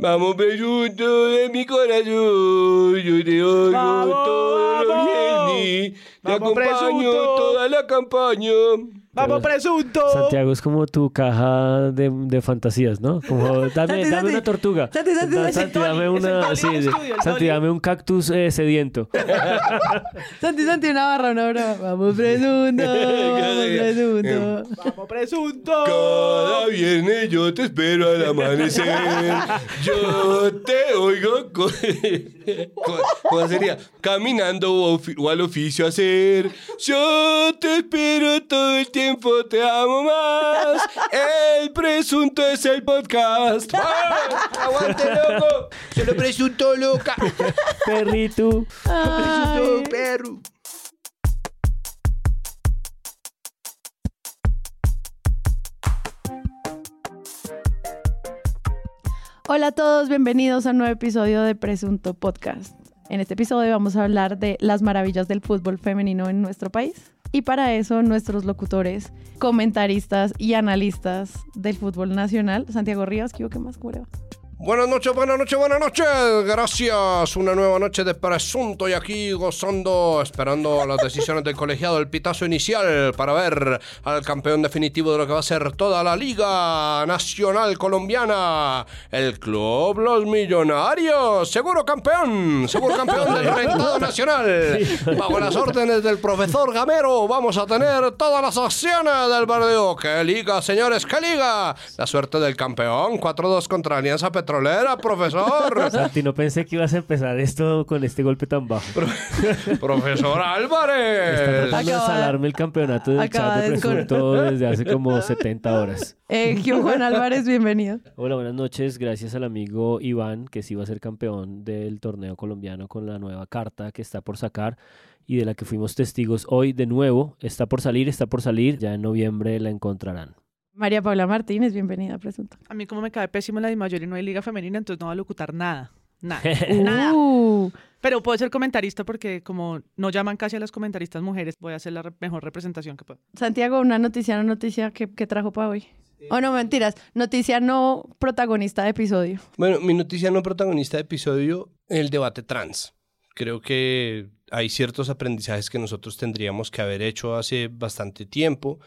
Vamos, presunto de mi corazón. Yo te oigo Vamos, todos los vamos. viernes. Te Vamos, acompaño presunto. toda la campaña. ¡Vamos, presunto! Santiago es como tu caja de, de fantasías, ¿no? Como, dame, Santi, dame Santi. una tortuga. Santi, Santi, Da- Santi, dame una... Sí, estudio, Santi, dame un cactus eh, sediento. Santi, Santi, una barra, una barra. Vamos, presunto. Vamos, presunto. ¡Vamos, presunto! Cada viernes yo te espero al amanecer. Yo te oigo. ¿Cómo sería? Caminando o al oficio hacer. Yo te espero todo el tiempo, te amo más. El presunto es el podcast. ¡Vamos! ¡Aguante, loco! Se lo presunto, loca. Perrito. Ay. perro. Hola a todos, bienvenidos a un nuevo episodio de Presunto Podcast. En este episodio vamos a hablar de las maravillas del fútbol femenino en nuestro país. Y para eso nuestros locutores, comentaristas y analistas del fútbol nacional, Santiago Rivas, ¿qué más? Buenas noches, buenas noches, buenas noches. Gracias. Una nueva noche de presunto y aquí gozando, esperando las decisiones del colegiado, el pitazo inicial para ver al campeón definitivo de lo que va a ser toda la Liga Nacional Colombiana. El Club Los Millonarios. Seguro campeón, seguro campeón del rentado nacional. Bajo las órdenes del profesor Gamero vamos a tener todas las acciones del partido. ¡Qué liga, señores! ¡Qué liga! La suerte del campeón. 4-2 contra Alianza Petrolera, profesor. Santi, no pensé que ibas a empezar esto con este golpe tan bajo. profesor Está Álvarez. de Acaba- salarme el campeonato del chat de presunto desde hace como 70 horas. Eh, ¿qué hubo, Juan Álvarez, bienvenido. Hola, buenas noches. Gracias al amigo Iván, que sí va a ser campeón del torneo colombiano con la nueva carta que está por sacar y de la que fuimos testigos hoy de nuevo. Está por salir, está por salir. Ya en noviembre la encontrarán. María Paula Martínez, bienvenida a Presunto. A mí como me cae pésimo la de mayor y no hay liga femenina, entonces no voy a locutar nada. Nada. nada. Uh, Pero puedo ser comentarista porque como no llaman casi a las comentaristas mujeres, voy a hacer la re- mejor representación que puedo. Santiago, una noticia, una noticia que, que trajo para hoy. Oh, no, mentiras. Noticia no protagonista de episodio. Bueno, mi noticia no protagonista de episodio, el debate trans. Creo que hay ciertos aprendizajes que nosotros tendríamos que haber hecho hace bastante tiempo.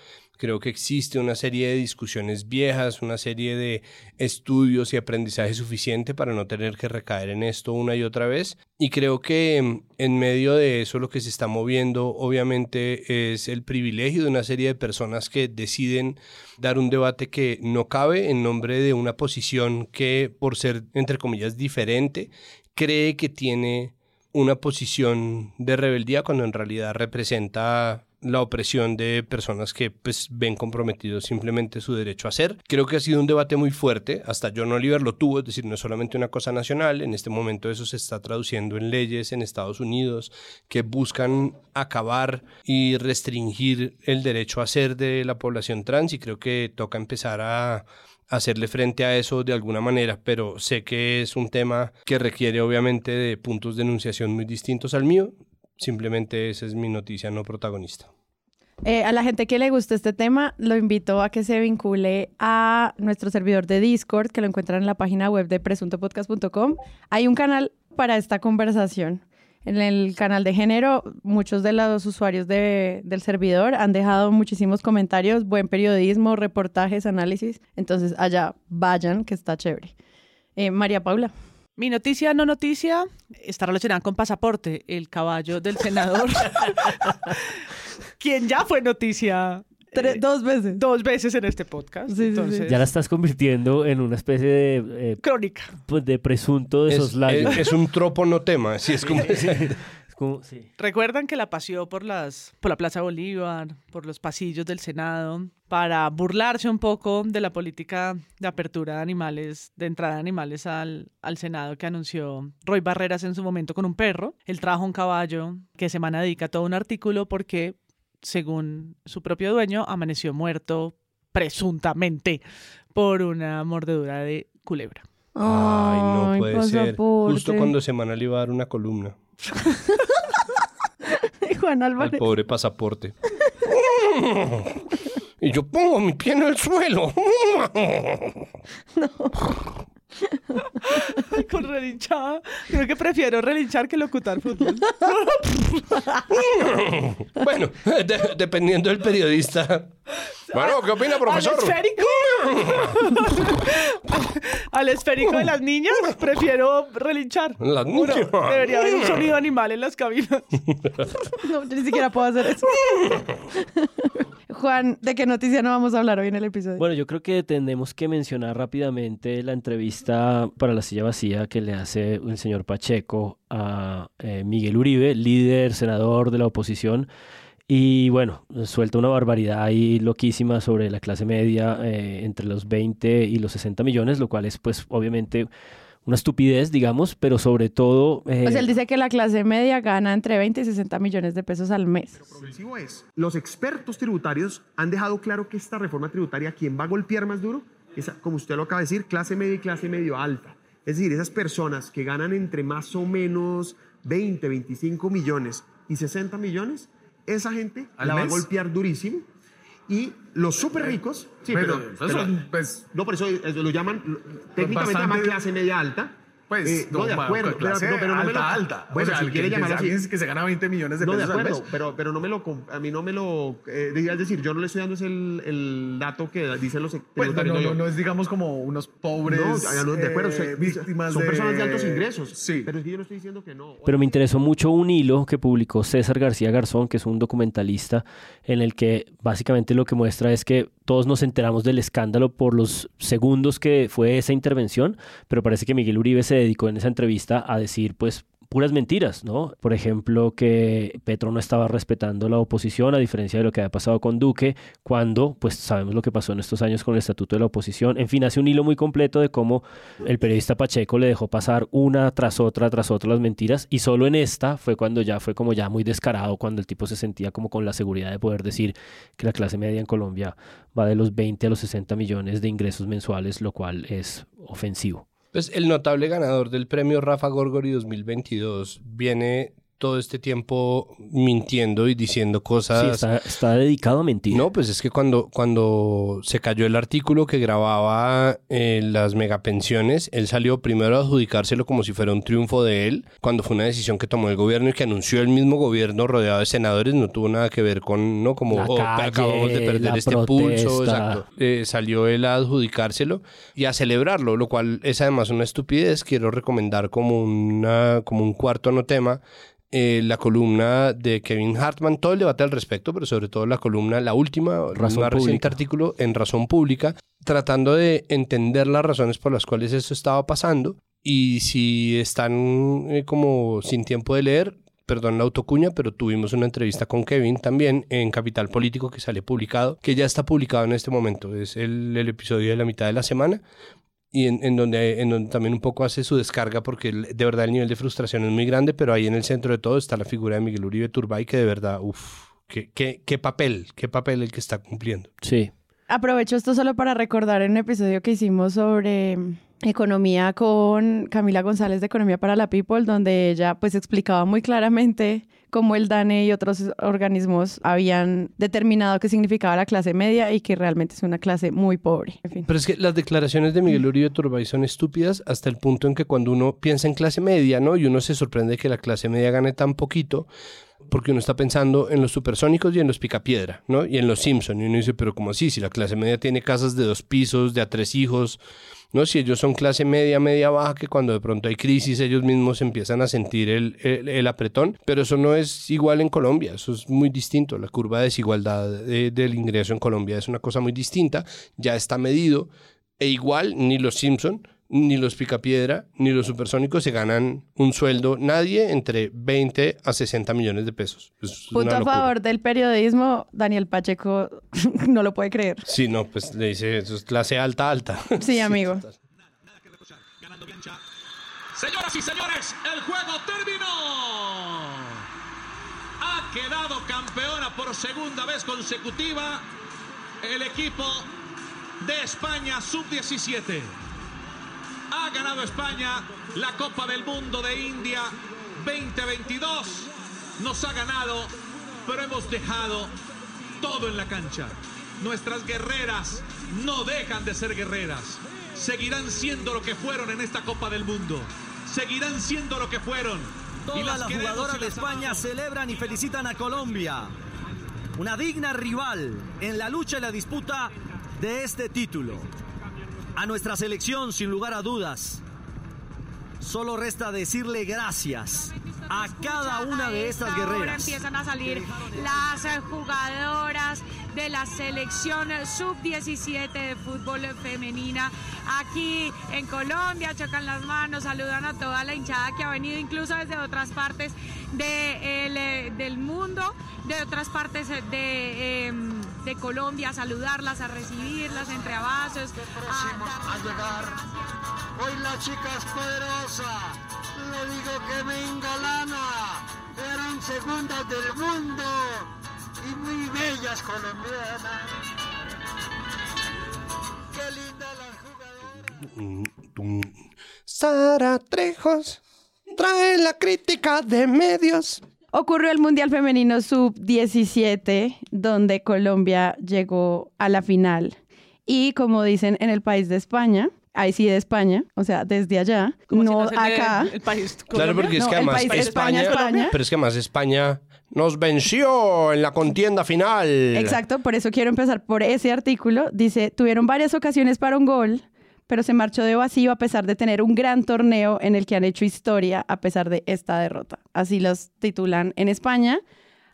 Creo que existe una serie de discusiones viejas, una serie de estudios y aprendizaje suficiente para no tener que recaer en esto una y otra vez. Y creo que mm, en medio de eso lo que se está moviendo obviamente es el privilegio de una serie de personas que deciden dar un debate que no cabe en nombre de una posición que por ser entre comillas diferente cree que tiene una posición de rebeldía cuando en realidad representa la opresión de personas que pues ven comprometido simplemente su derecho a ser. Creo que ha sido un debate muy fuerte, hasta John Oliver lo tuvo, es decir, no es solamente una cosa nacional, en este momento eso se está traduciendo en leyes en Estados Unidos que buscan acabar y restringir el derecho a ser de la población trans y creo que toca empezar a hacerle frente a eso de alguna manera, pero sé que es un tema que requiere obviamente de puntos de enunciación muy distintos al mío. Simplemente esa es mi noticia no protagonista. Eh, a la gente que le guste este tema, lo invito a que se vincule a nuestro servidor de Discord, que lo encuentran en la página web de presuntopodcast.com. Hay un canal para esta conversación. En el canal de género, muchos de los usuarios de- del servidor han dejado muchísimos comentarios, buen periodismo, reportajes, análisis. Entonces, allá vayan, que está chévere. Eh, María Paula. Mi noticia, no noticia, está relacionada con Pasaporte, el caballo del senador, quien ya fue noticia Tre- eh, dos veces. dos veces en este podcast. Sí, sí, sí. Entonces, Ya la estás convirtiendo en una especie de, eh, crónica. pues, de presunto de Es, soslayo. es- es un tropo no tema, así es como... Es como- sí. ¿Recuerdan que la paseó por las por la Plaza Bolívar, por los pasillos del Senado para burlarse un poco de la política de apertura de animales, de entrada de animales al, al Senado que anunció Roy Barreras en su momento con un perro? Él trajo un caballo que semana dedica todo un artículo porque según su propio dueño amaneció muerto presuntamente por una mordedura de culebra. Ay, no puede ser. Justo cuando Semana le iba a dar una columna Juan al Álvarez. pobre pasaporte. Y yo pongo mi pie en el suelo. por relinchada. Creo que prefiero relinchar que locutar fútbol. Bueno, de- dependiendo del periodista. Bueno, ¿qué opina, profesor? ¿Al esférico? Al esférico de las niñas, prefiero relinchar. Las Juro, niñas. Debería haber un sonido animal en las cabinas. No, yo ni siquiera puedo hacer eso. Juan, ¿de qué noticia no vamos a hablar hoy en el episodio? Bueno, yo creo que tenemos que mencionar rápidamente la entrevista para la silla vacía que le hace el señor Pacheco a eh, Miguel Uribe, líder, senador de la oposición. Y bueno, suelta una barbaridad ahí loquísima sobre la clase media eh, entre los 20 y los 60 millones, lo cual es pues obviamente una estupidez, digamos, pero sobre todo... eh, o sea, él dice que la clase media gana entre 20 y 60 millones de pesos al mes. progresivo es, los expertos tributarios han dejado claro que esta reforma tributaria, quien va a golpear más duro, es, como usted lo acaba de decir, clase media y clase medio alta. Es decir, esas personas que ganan entre más o menos 20, 25 millones y 60 millones, esa gente ¿Al la va a golpear durísimo. Y los súper ricos, sí, Pero, pero, eso pero- son, pues, no, por eso lo llaman lo- técnicamente llaman bastante- clase media alta. Pues, Eh, no, de acuerdo, pero, clase no, pero no me alta, lo, alta. Bueno, o sea, si quiere que, llamarlo así. que se gana 20 millones de No, de pesos al acuerdo, mes. pero, pero no me lo, a mí no me lo, eh, es decir, yo no le estoy dando ese el, el dato que dicen los Pues, no, no, no, no es, digamos, como unos pobres No, de acuerdo, eh, son- víctimas son de... personas de altos ingresos. Sí. Pero es que yo no estoy diciendo que no. Pero me interesó mucho un hilo que publicó César García Garzón, que es un documentalista, en el que básicamente lo que muestra es que todos nos enteramos del escándalo por los segundos que fue esa intervención, pero parece que Miguel Uribe se dedicó en esa entrevista a decir, pues, puras mentiras, ¿no? Por ejemplo, que Petro no estaba respetando la oposición, a diferencia de lo que había pasado con Duque, cuando, pues, sabemos lo que pasó en estos años con el Estatuto de la Oposición. En fin, hace un hilo muy completo de cómo el periodista Pacheco le dejó pasar una tras otra, tras otra las mentiras, y solo en esta fue cuando ya fue como ya muy descarado, cuando el tipo se sentía como con la seguridad de poder decir que la clase media en Colombia va de los 20 a los 60 millones de ingresos mensuales, lo cual es ofensivo. Pues el notable ganador del premio Rafa Gorgori 2022 viene todo este tiempo mintiendo y diciendo cosas. Sí, está, está dedicado a mentir. No, pues es que cuando, cuando se cayó el artículo que grababa eh, las megapensiones, él salió primero a adjudicárselo como si fuera un triunfo de él, cuando fue una decisión que tomó el gobierno y que anunció el mismo gobierno rodeado de senadores, no tuvo nada que ver con, ¿no? Como "Oh, calle, acabamos de perder este pulso, protesta". exacto. Eh, salió él a adjudicárselo y a celebrarlo, lo cual es además una estupidez. Quiero recomendar como, una, como un cuarto no tema eh, la columna de Kevin Hartman, todo el debate al respecto, pero sobre todo la columna, la última, Razón más reciente artículo en Razón Pública, tratando de entender las razones por las cuales esto estaba pasando. Y si están eh, como sin tiempo de leer, perdón la autocuña, pero tuvimos una entrevista con Kevin también en Capital Político que sale publicado, que ya está publicado en este momento, es el, el episodio de la mitad de la semana y en, en donde, en donde también un poco hace su descarga porque de verdad el nivel de frustración es muy grande, pero ahí en el centro de todo está la figura de Miguel Uribe Turbay que de verdad, uff, qué, qué, qué papel, qué papel el que está cumpliendo. Sí. Aprovecho esto solo para recordar un episodio que hicimos sobre mm, economía con Camila González de Economía para la People, donde ella pues explicaba muy claramente cómo el DANE y otros organismos habían determinado qué significaba la clase media y que realmente es una clase muy pobre. Pero es que las declaraciones de Miguel Uribe Turbay son estúpidas hasta el punto en que cuando uno piensa en clase media, ¿no? Y uno se sorprende que la clase media gane tan poquito, porque uno está pensando en los supersónicos y en los picapiedra, ¿no? Y en los Simpson. Y uno dice, pero ¿cómo así? Si la clase media tiene casas de dos pisos, de a tres hijos, ¿no? Si ellos son clase media, media baja, que cuando de pronto hay crisis ellos mismos empiezan a sentir el, el- apretón, pero eso no es igual en Colombia, eso es muy distinto. La curva de desigualdad de- del ingreso en Colombia es una cosa muy distinta, ya está medido, e igual ni los Simpson, ni los Picapiedra, ni los supersónicos se ganan un sueldo, nadie entre 20 a 60 millones de pesos. Es Punto a favor del periodismo, Daniel Pacheco no lo puede creer. Sí, no, pues le dice, eso es clase alta, alta. Sí, amigo. total. ganando cancha. Señoras y señores, el juego terminó. Ha quedado campeona por segunda vez consecutiva el equipo de España sub-17. Ha ganado España la Copa del Mundo de India 2022. Nos ha ganado, pero hemos dejado todo en la cancha. Nuestras guerreras no dejan de ser guerreras. seguirán siendo lo que fueron en esta Copa del Mundo. Seguirán siendo lo que fueron. Y Todas las las jugadoras y de España amamos. celebran y felicitan a Colombia. Una digna rival en la lucha y la disputa de este título. A nuestra selección, sin lugar a dudas, solo resta decirle gracias a cada una de estas guerreras. empiezan a salir las jugadoras de la selección sub-17 de fútbol femenina. Aquí en Colombia chocan las manos, saludan a toda la hinchada que ha venido incluso desde otras partes de el, eh, del mundo, de otras partes de, eh, de Colombia, a saludarlas, a recibirlas entre abrazos. a a llegar. Hoy la chica es poderosa. Le digo que me engalana. Eran segundas del mundo y muy bellas colombianas. Qué linda las jugadoras. Mm, tum. Sara Trejos trae la crítica de medios. Ocurrió el Mundial Femenino Sub-17, donde Colombia llegó a la final. Y como dicen en el país de España, ahí sí de España, o sea, desde allá, Como si no le- acá. El país Claro, porque es No, que además país España, España, España. pero es que además España nos venció en la contienda final. Exacto, por eso quiero empezar por ese artículo. Dice, tuvieron varias ocasiones para un gol, pero se marchó de vacío a pesar de tener un gran torneo en el que han hecho historia a pesar de esta derrota. Así los titulan en España.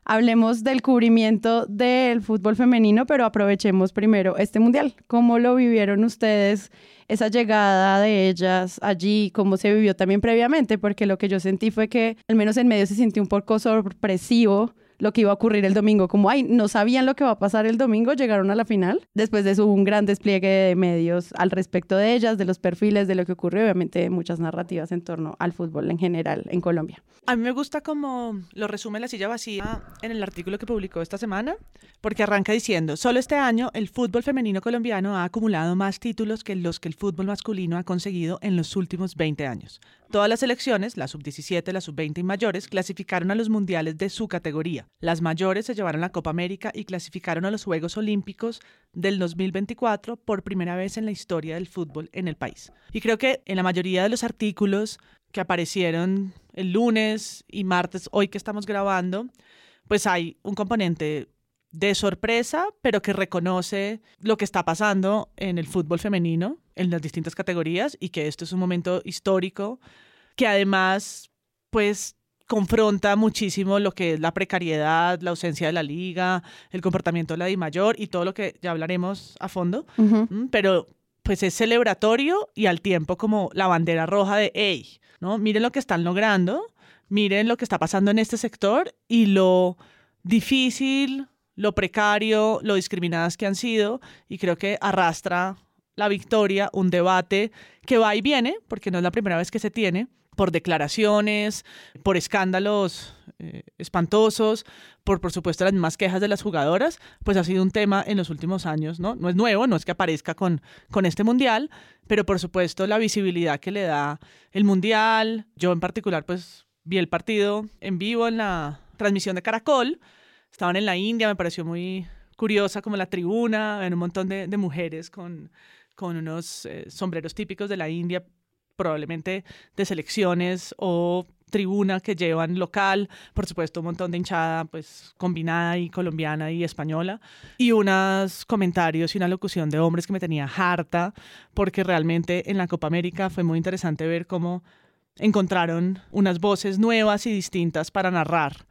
Hablemos del cubrimiento del fútbol femenino, pero aprovechemos primero este mundial. ¿Cómo lo vivieron ustedes? Esa llegada de ellas allí, cómo se vivió también previamente, porque lo que yo sentí fue que al menos en medio se sintió un poco sorpresivo lo que iba a ocurrir el domingo, como, ay, no sabían lo que va a pasar el domingo, llegaron a la final. Después de eso hubo un gran despliegue de medios al respecto de ellas, de los perfiles, de lo que ocurrió, obviamente muchas narrativas en torno al fútbol en general en Colombia. A mí me gusta como lo resume la silla vacía en el artículo que publicó esta semana, porque arranca diciendo, solo este año el fútbol femenino colombiano ha acumulado más títulos que los que el fútbol masculino ha conseguido en los últimos 20 años. Todas las selecciones, la sub-17, la sub-20 y mayores, clasificaron a los mundiales de su categoría. Las mayores se llevaron la Copa América y clasificaron a los Juegos Olímpicos del 2024 por primera vez en la historia del fútbol en el país. Y creo que en la mayoría de los artículos que aparecieron el lunes y martes, hoy que estamos grabando, pues hay un componente de sorpresa, pero que reconoce lo que está pasando en el fútbol femenino, en las distintas categorías, y que esto es un momento histórico, que además, pues confronta muchísimo lo que es la precariedad, la ausencia de la liga, el comportamiento de la mayor y todo lo que ya hablaremos a fondo. Mm, pero pues es celebratorio y al tiempo como la bandera roja de, hey, ¿no? Miren lo que están logrando, miren lo que está pasando en este sector y lo difícil, lo precario, lo discriminadas que han sido y creo que arrastra la victoria, un debate que va y viene, porque no es la primera vez que se tiene, por declaraciones, por escándalos eh, espantosos, por por supuesto las mismas quejas de las jugadoras, pues ha sido un tema en los últimos años, ¿no? No es nuevo, no es que aparezca con, con este mundial, pero por supuesto la visibilidad que le da el mundial. Yo en particular pues vi el partido en vivo en la transmisión de Caracol, estaban en la India, me pareció muy curiosa como la tribuna, en un montón de, mujeres con, con unos eh, sombreros típicos de la India, probablemente de selecciones o tribuna que llevan local, por supuesto un montón de hinchada pues combinada y colombiana y española y unos comentarios y una locución de hombres que me tenía harta porque realmente en la Copa América fue muy interesante ver cómo encontraron unas voces nuevas y distintas para narrar.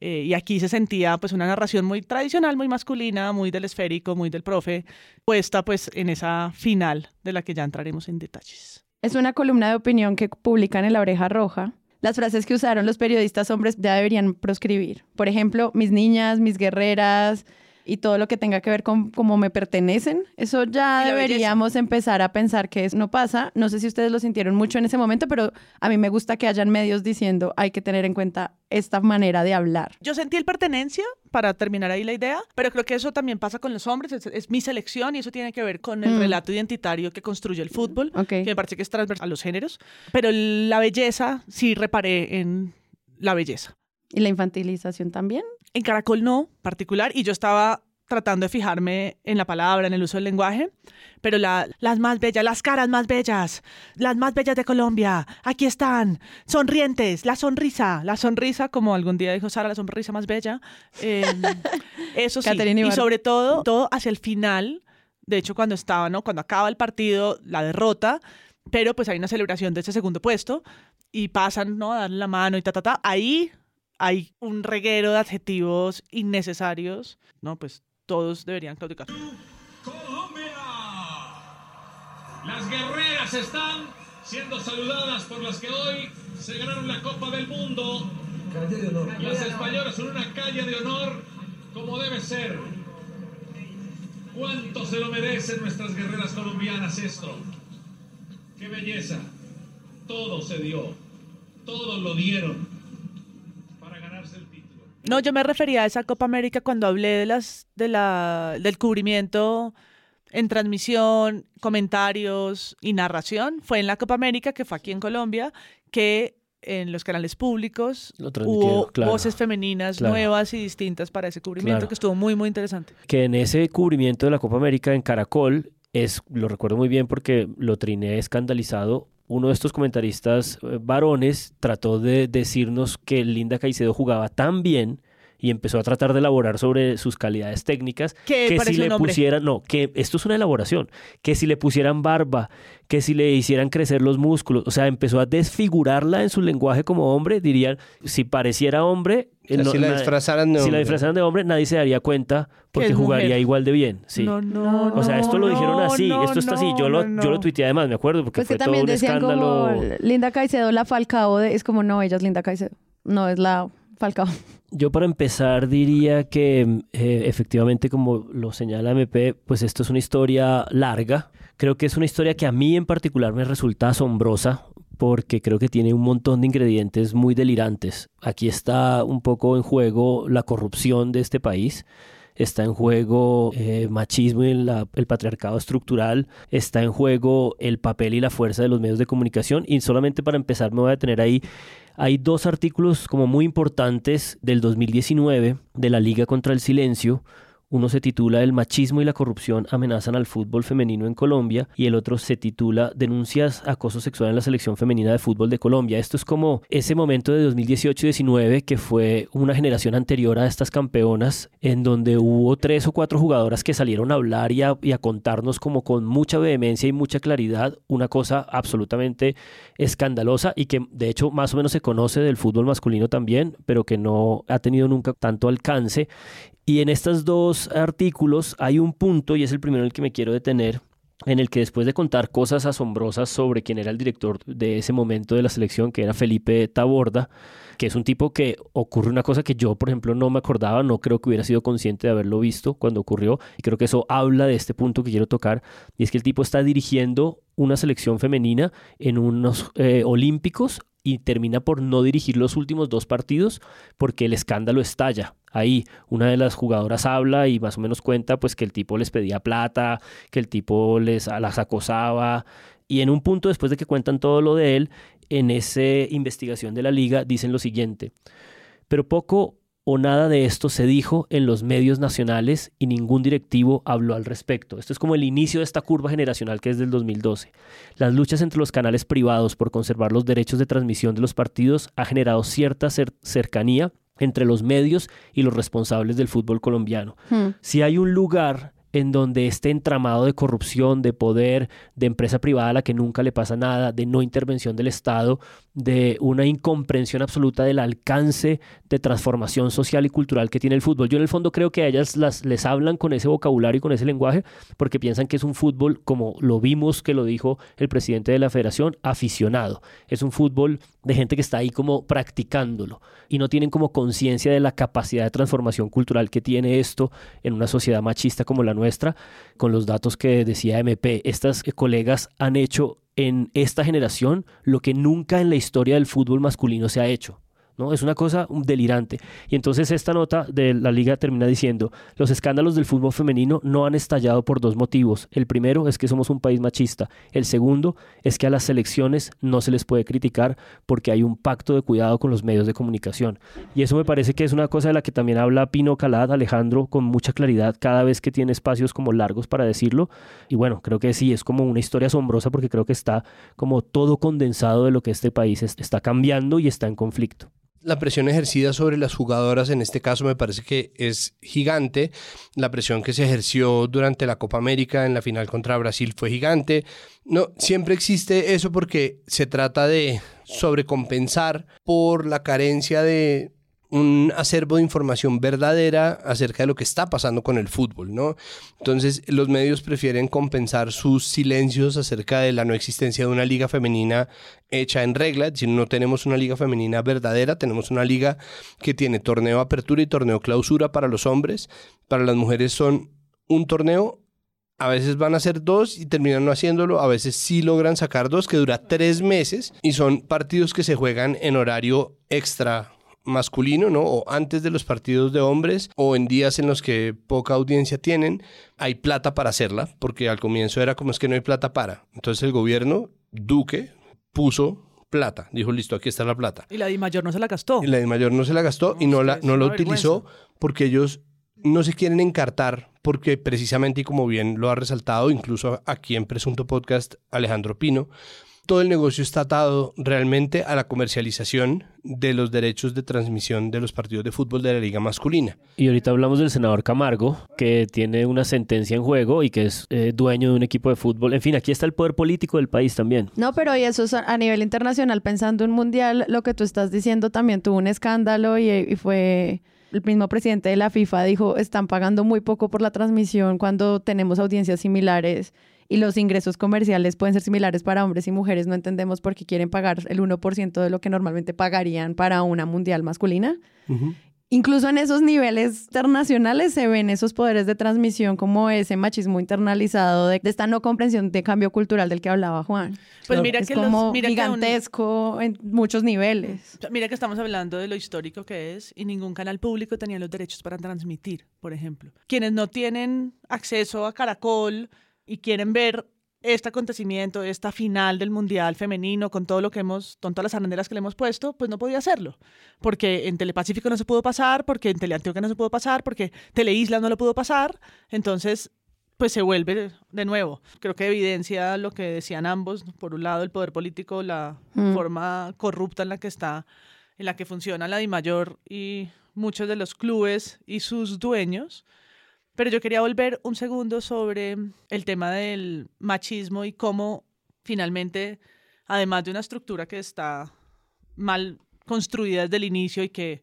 Eh, y aquí se sentía pues una narración muy tradicional, muy masculina, muy del esférico, muy del profe, puesta pues en esa final de la que ya entraremos en detalles. Es una columna de opinión que publican en La Oreja Roja. Las frases que usaron los periodistas hombres ya deberían proscribir. Por ejemplo, mis niñas, mis guerreras y todo lo que tenga que ver con cómo me pertenecen. Eso ya deberíamos empezar a pensar que eso no pasa. No sé si ustedes lo sintieron mucho en ese momento, pero a mí me gusta que hayan medios diciendo hay que tener en cuenta esta manera de hablar. Yo sentí el pertenencia, para terminar ahí la idea, pero creo que eso también pasa con los hombres, es, es mi selección y eso tiene que ver con el Mm. relato identitario que construye el fútbol, Ok. que me parece que es transversal a los géneros, pero la belleza, sí reparé en la belleza. Y la infantilización también. En Caracol no, particular, y yo estaba tratando de fijarme en la palabra, en el uso del lenguaje, pero la- las más bellas, las caras más bellas, las más bellas de Colombia, aquí están, sonrientes, la sonrisa, la sonrisa, como algún día dijo Sara, la sonrisa más bella. Eh, eso sí, y sobre todo, todo hacia el final, de hecho cuando estaba, ¿no? Cuando acaba el partido, la derrota, pero pues hay una celebración de ese segundo puesto y pasan, ¿no? A darle la mano y ta, ta, ta. Ahí hay un reguero de adjetivos innecesarios, ¿no? Pues todos deberían claudicar. Las guerreras están siendo saludadas por las que hoy se ganaron la Copa del Mundo. Las españolas son una calle de honor como debe ser. ¿Cuánto se lo merecen nuestras guerreras colombianas esto? ¡Qué belleza! Todo se dio. Todos lo dieron para ganarse el título. No, yo me refería a esa Copa América cuando hablé de las, de la, del cubrimiento en transmisión, comentarios y narración. Fue en la Copa América, que fue aquí en Colombia, que en los canales públicos Lo hubo claro. voces femeninas Claro. nuevas y distintas para ese cubrimiento, Claro. que estuvo muy, muy interesante. que en ese cubrimiento de la Copa América en Caracol, es, lo recuerdo muy bien porque lo triné escandalizado, uno de estos comentaristas eh, varones trató de decirnos que Linda Caicedo jugaba tan bien y empezó a tratar de elaborar sobre sus calidades técnicas Que si le pusieran, no, que esto es una elaboración, que si le pusieran barba, que si le hicieran crecer los músculos, o sea, empezó a desfigurarla en su lenguaje como hombre, dirían, si pareciera hombre, O sea, no- si la disfrazaran de si la hombre. disfrazaran de hombre, nadie se daría cuenta porque jugaría mujer. igual de bien. Sí. No, no, o sea, esto lo dijeron no, así, no, esto está así. no, Yo lo, no, yo lo no. tuiteé además, me acuerdo, porque Pues que fue todo un decían escándalo. como Linda Caicedo, la Falcao, de- es como, no, ella es Linda Caicedo, no es la Yo para empezar diría que eh, efectivamente, como lo señala MP, pues esto es una historia larga. Creo que es una historia que a mí en particular me resulta asombrosa porque creo que tiene un montón de ingredientes muy delirantes. Aquí está un poco en juego la corrupción de este país. Está en juego eh, machismo y el patriarcado estructural. Está en juego el papel y la fuerza de los medios de comunicación. Y solamente para empezar me voy a detener ahí hay dos artículos como muy importantes del 2019 de la Liga contra el Silencio. Uno se titula El machismo y la corrupción amenazan al fútbol femenino en Colombia y el otro se titula Denuncias acoso sexual en la selección femenina de fútbol de Colombia. Esto es como ese momento de 2018-19 que fue una generación anterior a estas campeonas en donde hubo tres o cuatro jugadoras que salieron a hablar y y a contarnos como con mucha vehemencia y mucha claridad una cosa absolutamente escandalosa y que de hecho más o menos se conoce del fútbol masculino también, pero que no ha tenido nunca tanto alcance. Y en estos dos artículos hay un punto, y es el primero en el que me quiero detener, en el que después de contar cosas asombrosas sobre quién era el director de ese momento de la selección, que era Felipe Taborda, que es un tipo que ocurre una cosa que yo, por ejemplo, no me acordaba, no creo que hubiera sido consciente de haberlo visto cuando ocurrió, y creo que eso habla de este punto que quiero tocar, y es que el tipo está dirigiendo una selección femenina en unos eh, olímpicos y termina por no dirigir los últimos dos partidos porque el escándalo estalla. Ahí una de las jugadoras habla y más o menos cuenta pues que el tipo les pedía plata, que el tipo les las acosaba y en un punto después de que cuentan todo lo de él, en esa investigación de la liga dicen lo siguiente, pero poco o nada de esto se dijo en los medios nacionales y ningún directivo habló al respecto. Esto es como el inicio de esta curva generacional que es del 2012. Las luchas entre los canales privados por conservar los derechos de transmisión de los partidos ha generado cierta cer- cercanía entre los medios y los responsables del fútbol colombiano. Hmm. Si hay un lugar en donde este entramado de corrupción, de poder, de empresa privada a la que nunca le pasa nada, de no intervención del Estado, de una incomprensión absoluta del alcance de transformación social y cultural que tiene el fútbol. Yo en el fondo creo que a ellas las, les hablan con ese vocabulario y con ese lenguaje porque piensan que es un fútbol, como lo vimos que lo dijo el presidente de la federación, aficionado. Es un fútbol de gente que está ahí como practicándolo y no tienen como conciencia de la capacidad de transformación cultural que tiene esto en una sociedad machista como la nuestra, con los datos que decía MP. Estas eh, colegas han hecho en esta generación lo que nunca en la historia del fútbol masculino se ha hecho. ¿No? Es una cosa delirante. Y entonces esta nota de la liga termina diciendo, los escándalos del fútbol femenino no han estallado por dos motivos. El primero es que somos un país machista. El segundo es que a las selecciones no se les puede criticar porque hay un pacto de cuidado con los medios de comunicación. Y eso me parece que es una cosa de la que también habla Pino Calad, Alejandro, con mucha claridad cada vez que tiene espacios como largos para decirlo. Y bueno, creo que sí, es como una historia asombrosa porque creo que está como todo condensado de lo que este país está cambiando y está en conflicto la presión ejercida sobre las jugadoras en este caso me parece que es gigante. La presión que se ejerció durante la Copa América en la final contra Brasil fue gigante. No, siempre existe eso porque se trata de sobrecompensar por la carencia de un acervo de información verdadera acerca de lo que está pasando con el fútbol, ¿no? Entonces, los medios prefieren compensar sus silencios acerca de la no existencia de una liga femenina hecha en regla, si no tenemos una liga femenina verdadera, tenemos una liga que tiene torneo apertura y torneo clausura para los hombres, para las mujeres son un torneo a veces van a ser dos y terminan no haciéndolo, a veces sí logran sacar dos, que dura tres meses y son partidos que se juegan en horario extra masculino, ¿no? O antes de los partidos de hombres o en días en los que poca audiencia tienen, hay plata para hacerla, porque al comienzo era como es que no hay plata para. Entonces el gobierno, Duque, puso plata, dijo, listo, aquí está la plata. Y la Di Mayor no se la gastó. Y la Di Mayor no se la gastó y no la, no la utilizó porque ellos no se quieren encartar porque precisamente y como bien lo ha resaltado incluso aquí en Presunto Podcast Alejandro Pino, todo el negocio está atado realmente a la comercialización de los derechos de transmisión de los partidos de fútbol de la liga masculina. Y ahorita hablamos del senador Camargo, que tiene una sentencia en juego y que es eh, dueño de un equipo de fútbol. En fin, aquí está el poder político del país también. No, pero y eso es a nivel internacional, pensando en mundial, lo que tú estás diciendo también tuvo un escándalo y, y fue el mismo presidente de la FIFA dijo, están pagando muy poco por la transmisión cuando tenemos audiencias similares y los ingresos comerciales pueden ser similares para hombres y mujeres, no entendemos por qué quieren pagar el 1% de lo que normalmente pagarían para una mundial masculina. Incluso en esos niveles internacionales se ven esos poderes de transmisión como ese machismo internalizado de, esta no comprensión de cambio cultural del que hablaba Juan. Pues mira es que como mira gigantesco en muchos niveles. Mira que estamos hablando de lo histórico que es y ningún canal público tenía los derechos para transmitir, por ejemplo. Quienes no tienen acceso a Caracol, y quieren ver este acontecimiento, esta final del Mundial femenino, con todo lo que hemos, con todas las arandelas que le hemos puesto, pues no podía hacerlo. Porque en Telepacífico no se pudo pasar, porque en Teleantioquia no se pudo pasar, porque Teleisla no lo pudo pasar. Entonces, pues se vuelve de nuevo. Creo que evidencia lo que decían ambos. Por un lado, el poder político, la mm. forma corrupta en la que está, en la que funciona la DIMAYOR y muchos de los clubes y sus dueños pero yo quería volver un segundo sobre el tema del machismo y cómo finalmente, además de una estructura que está mal construida desde el inicio y que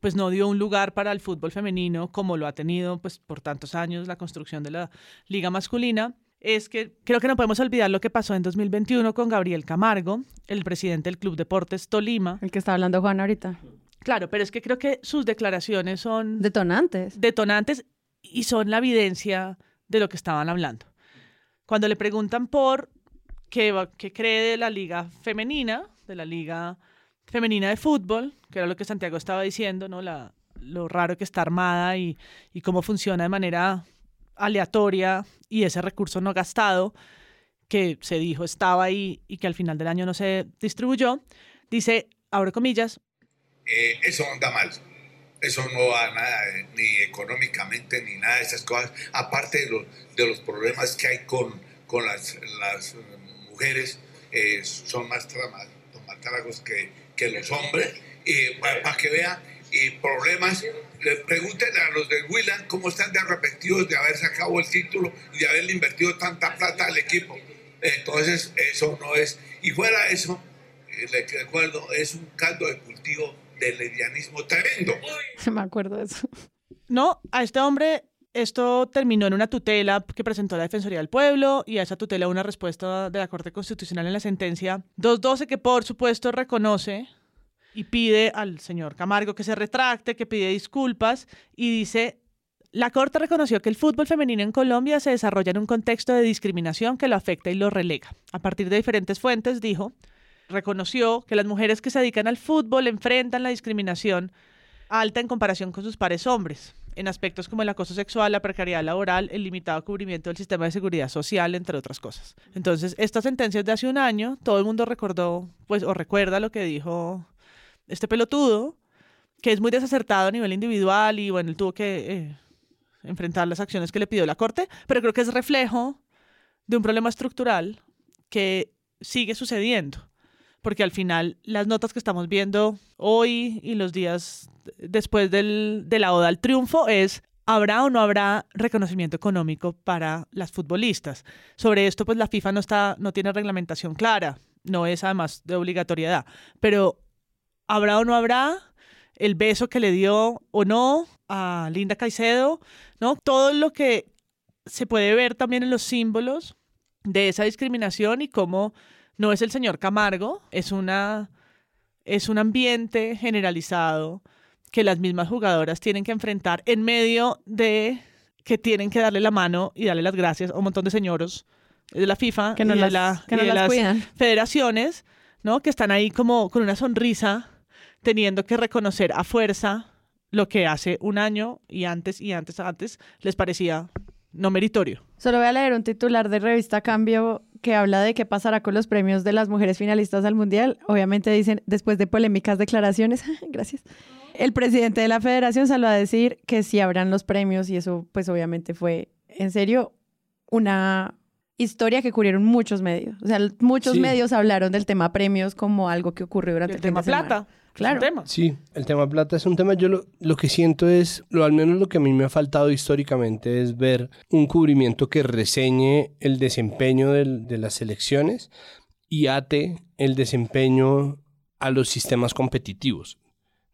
pues no dio un lugar para el fútbol femenino como lo ha tenido pues por tantos años la construcción de la liga masculina, es que creo que no podemos olvidar lo que pasó en 2021 con Gabriel Camargo, el presidente del Club Deportes Tolima. El que está hablando Juan ahorita. Claro, pero es que creo que sus declaraciones son... Detonantes. Detonantes y son la evidencia de lo que estaban hablando. Cuando le preguntan por qué, cree de la liga femenina, de la liga femenina de fútbol, que era lo que Santiago estaba diciendo, ¿no? La, lo raro que está armada y, y cómo funciona de manera aleatoria y ese recurso no gastado que se dijo estaba ahí y que al final del año no se distribuyó, dice, abro comillas, eh, eso anda mal eso no va a nada, ni económicamente, ni nada de esas cosas, aparte de los, de los problemas que hay con, con las, las mujeres, eh, son más traumatólogos que, que los hombres, y para, que vean, y problemas, le pregunten a los del Willan cómo están de arrepentidos de haber sacado el título y de haberle invertido tanta plata al equipo. Entonces, eso no es, y fuera eso, eh, le recuerdo, es un caldo de cultivo de lesbianismo tremendo. Me acuerdo de eso. No, a este hombre esto terminó en una tutela que presentó la Defensoría del Pueblo y a esa tutela una respuesta de la Corte Constitucional en la sentencia 212 que por supuesto reconoce y pide al señor Camargo que se retracte, que pide disculpas y dice, la Corte reconoció que el fútbol femenino en Colombia se desarrolla en un contexto de discriminación que lo afecta y lo relega. A partir de diferentes fuentes dijo, reconoció que las mujeres que se dedican al fútbol enfrentan la discriminación alta en comparación con sus pares hombres, en aspectos como el acoso sexual, la precariedad laboral, el limitado cubrimiento del sistema de seguridad social, entre otras cosas. Entonces, esta sentencia es de hace un año, todo el mundo recordó, pues, o recuerda lo que dijo este pelotudo, que es muy desacertado a nivel individual y bueno, él tuvo que eh, enfrentar las acciones que le pidió la Corte, pero creo que es reflejo de un problema estructural que sigue sucediendo, porque al final las notas que estamos viendo hoy y los días después del, de la oda al triunfo es ¿Habrá o no habrá reconocimiento económico para las futbolistas? Sobre esto, pues la FIFA no, está, no tiene reglamentación clara, no es además de obligatoriedad, pero ¿habrá o no habrá el beso que le dio o no a Linda Caicedo? ¿no? Todo lo que se puede ver también en los símbolos de esa discriminación y cómo no es el señor Camargo, es, una, es un ambiente generalizado que las mismas jugadoras tienen que enfrentar en medio de que tienen que darle la mano y darle las gracias a un montón de señoros de la FIFA Que no y de, las- la- que y no de las federaciones, ¿no? Que están ahí como con una sonrisa, teniendo que reconocer a fuerza lo que hace un año y antes y antes antes les parecía no meritorio. Solo voy a leer un titular de revista Cambio que habla de qué pasará con los premios de las mujeres finalistas al Mundial. Obviamente dicen, después de polémicas declaraciones, gracias, el presidente de la federación salió a decir que sí habrán los premios y eso pues obviamente fue, en serio, una historia que cubrieron muchos medios. O sea, muchos Sí. medios hablaron del tema premios como algo que ocurrió durante El el, fin tema de semana. plata. Claro. Tema. Sí, el tema plata es un tema. Yo lo, lo que siento es, lo, al menos lo que a mí me ha faltado históricamente es ver un cubrimiento que reseñe el desempeño del- de las selecciones y ate el desempeño a los sistemas competitivos.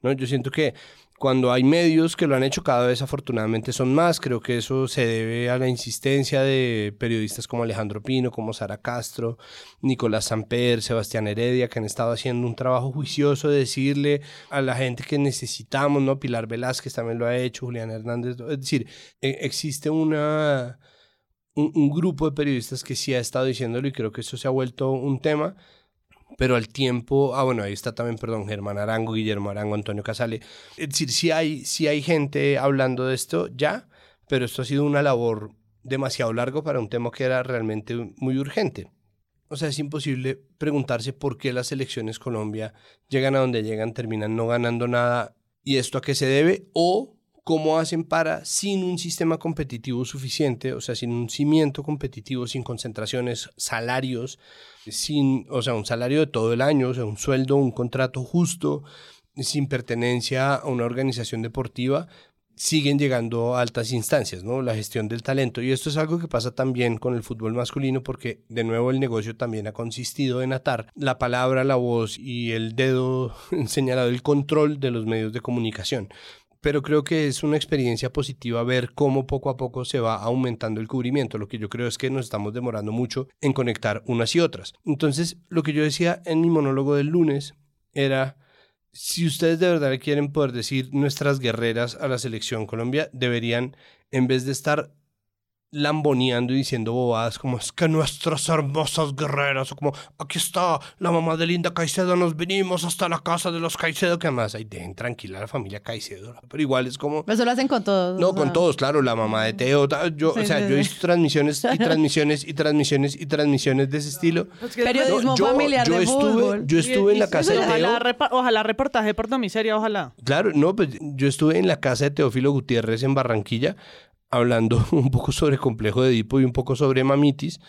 ¿no? Yo siento que cuando hay medios que lo han hecho cada vez afortunadamente son más, creo que eso se debe a la insistencia de periodistas como Alejandro Pino, como Sara Castro, Nicolás Samper, Sebastián Heredia, que han estado haciendo un trabajo juicioso de decirle a la gente que necesitamos, ¿no? Pilar Velázquez también lo ha hecho, Julián Hernández, es decir, e- existe una, un, un grupo de periodistas que sí ha estado diciéndolo y creo que eso se ha vuelto un tema pero al tiempo, ah bueno, ahí está también, perdón, Germán Arango, Guillermo Arango, Antonio Casale. Es decir, sí hay, sí hay gente hablando de esto ya, pero esto ha sido una labor demasiado largo para un tema que era realmente muy urgente. O sea, es imposible preguntarse por qué las elecciones Colombia llegan a donde llegan, terminan no ganando nada y esto a qué se debe o cómo hacen para, sin un sistema competitivo suficiente, o sea, sin un cimiento competitivo, sin concentraciones, salarios, sin, o sea, un salario de todo el año, o sea, un sueldo, un contrato justo, sin pertenencia a una organización deportiva, siguen llegando a altas instancias, ¿no? La gestión del talento. Y esto es algo que pasa también con el fútbol masculino porque, de nuevo, el negocio también ha consistido en atar la palabra, la voz y el dedo señalado, el control de los medios de comunicación pero creo que es una experiencia positiva ver cómo poco a poco se va aumentando el cubrimiento. Lo que yo creo es que nos estamos demorando mucho en conectar unas y otras. Entonces, lo que yo decía en mi monólogo del lunes era, si ustedes de verdad quieren poder decir nuestras guerreras a la selección Colombia, deberían, en vez de estar lamboneando y diciendo bobadas como es que nuestras hermosas guerreras o como aquí está la mamá de Linda Caicedo nos vinimos hasta la casa de los Caicedo que además ahí dejen tranquila a la familia Caicedo pero igual es como Eso lo hacen con todos. no, sea. con todos, claro, la mamá de Teo, yo, Sí, o sea, sí, yo he sí. visto transmisiones y transmisiones y transmisiones y transmisiones de ese estilo. Periodismo No, yo- familiar yo de estuve, fútbol. Yo estuve en la casa de ojalá, Teo. repa- ojalá reportaje por miseria, ojalá. Claro, no, pues yo estuve en la casa de Teófilo Gutiérrez en Barranquilla hablando un poco sobre complejo de Edipo y un poco sobre mamitis,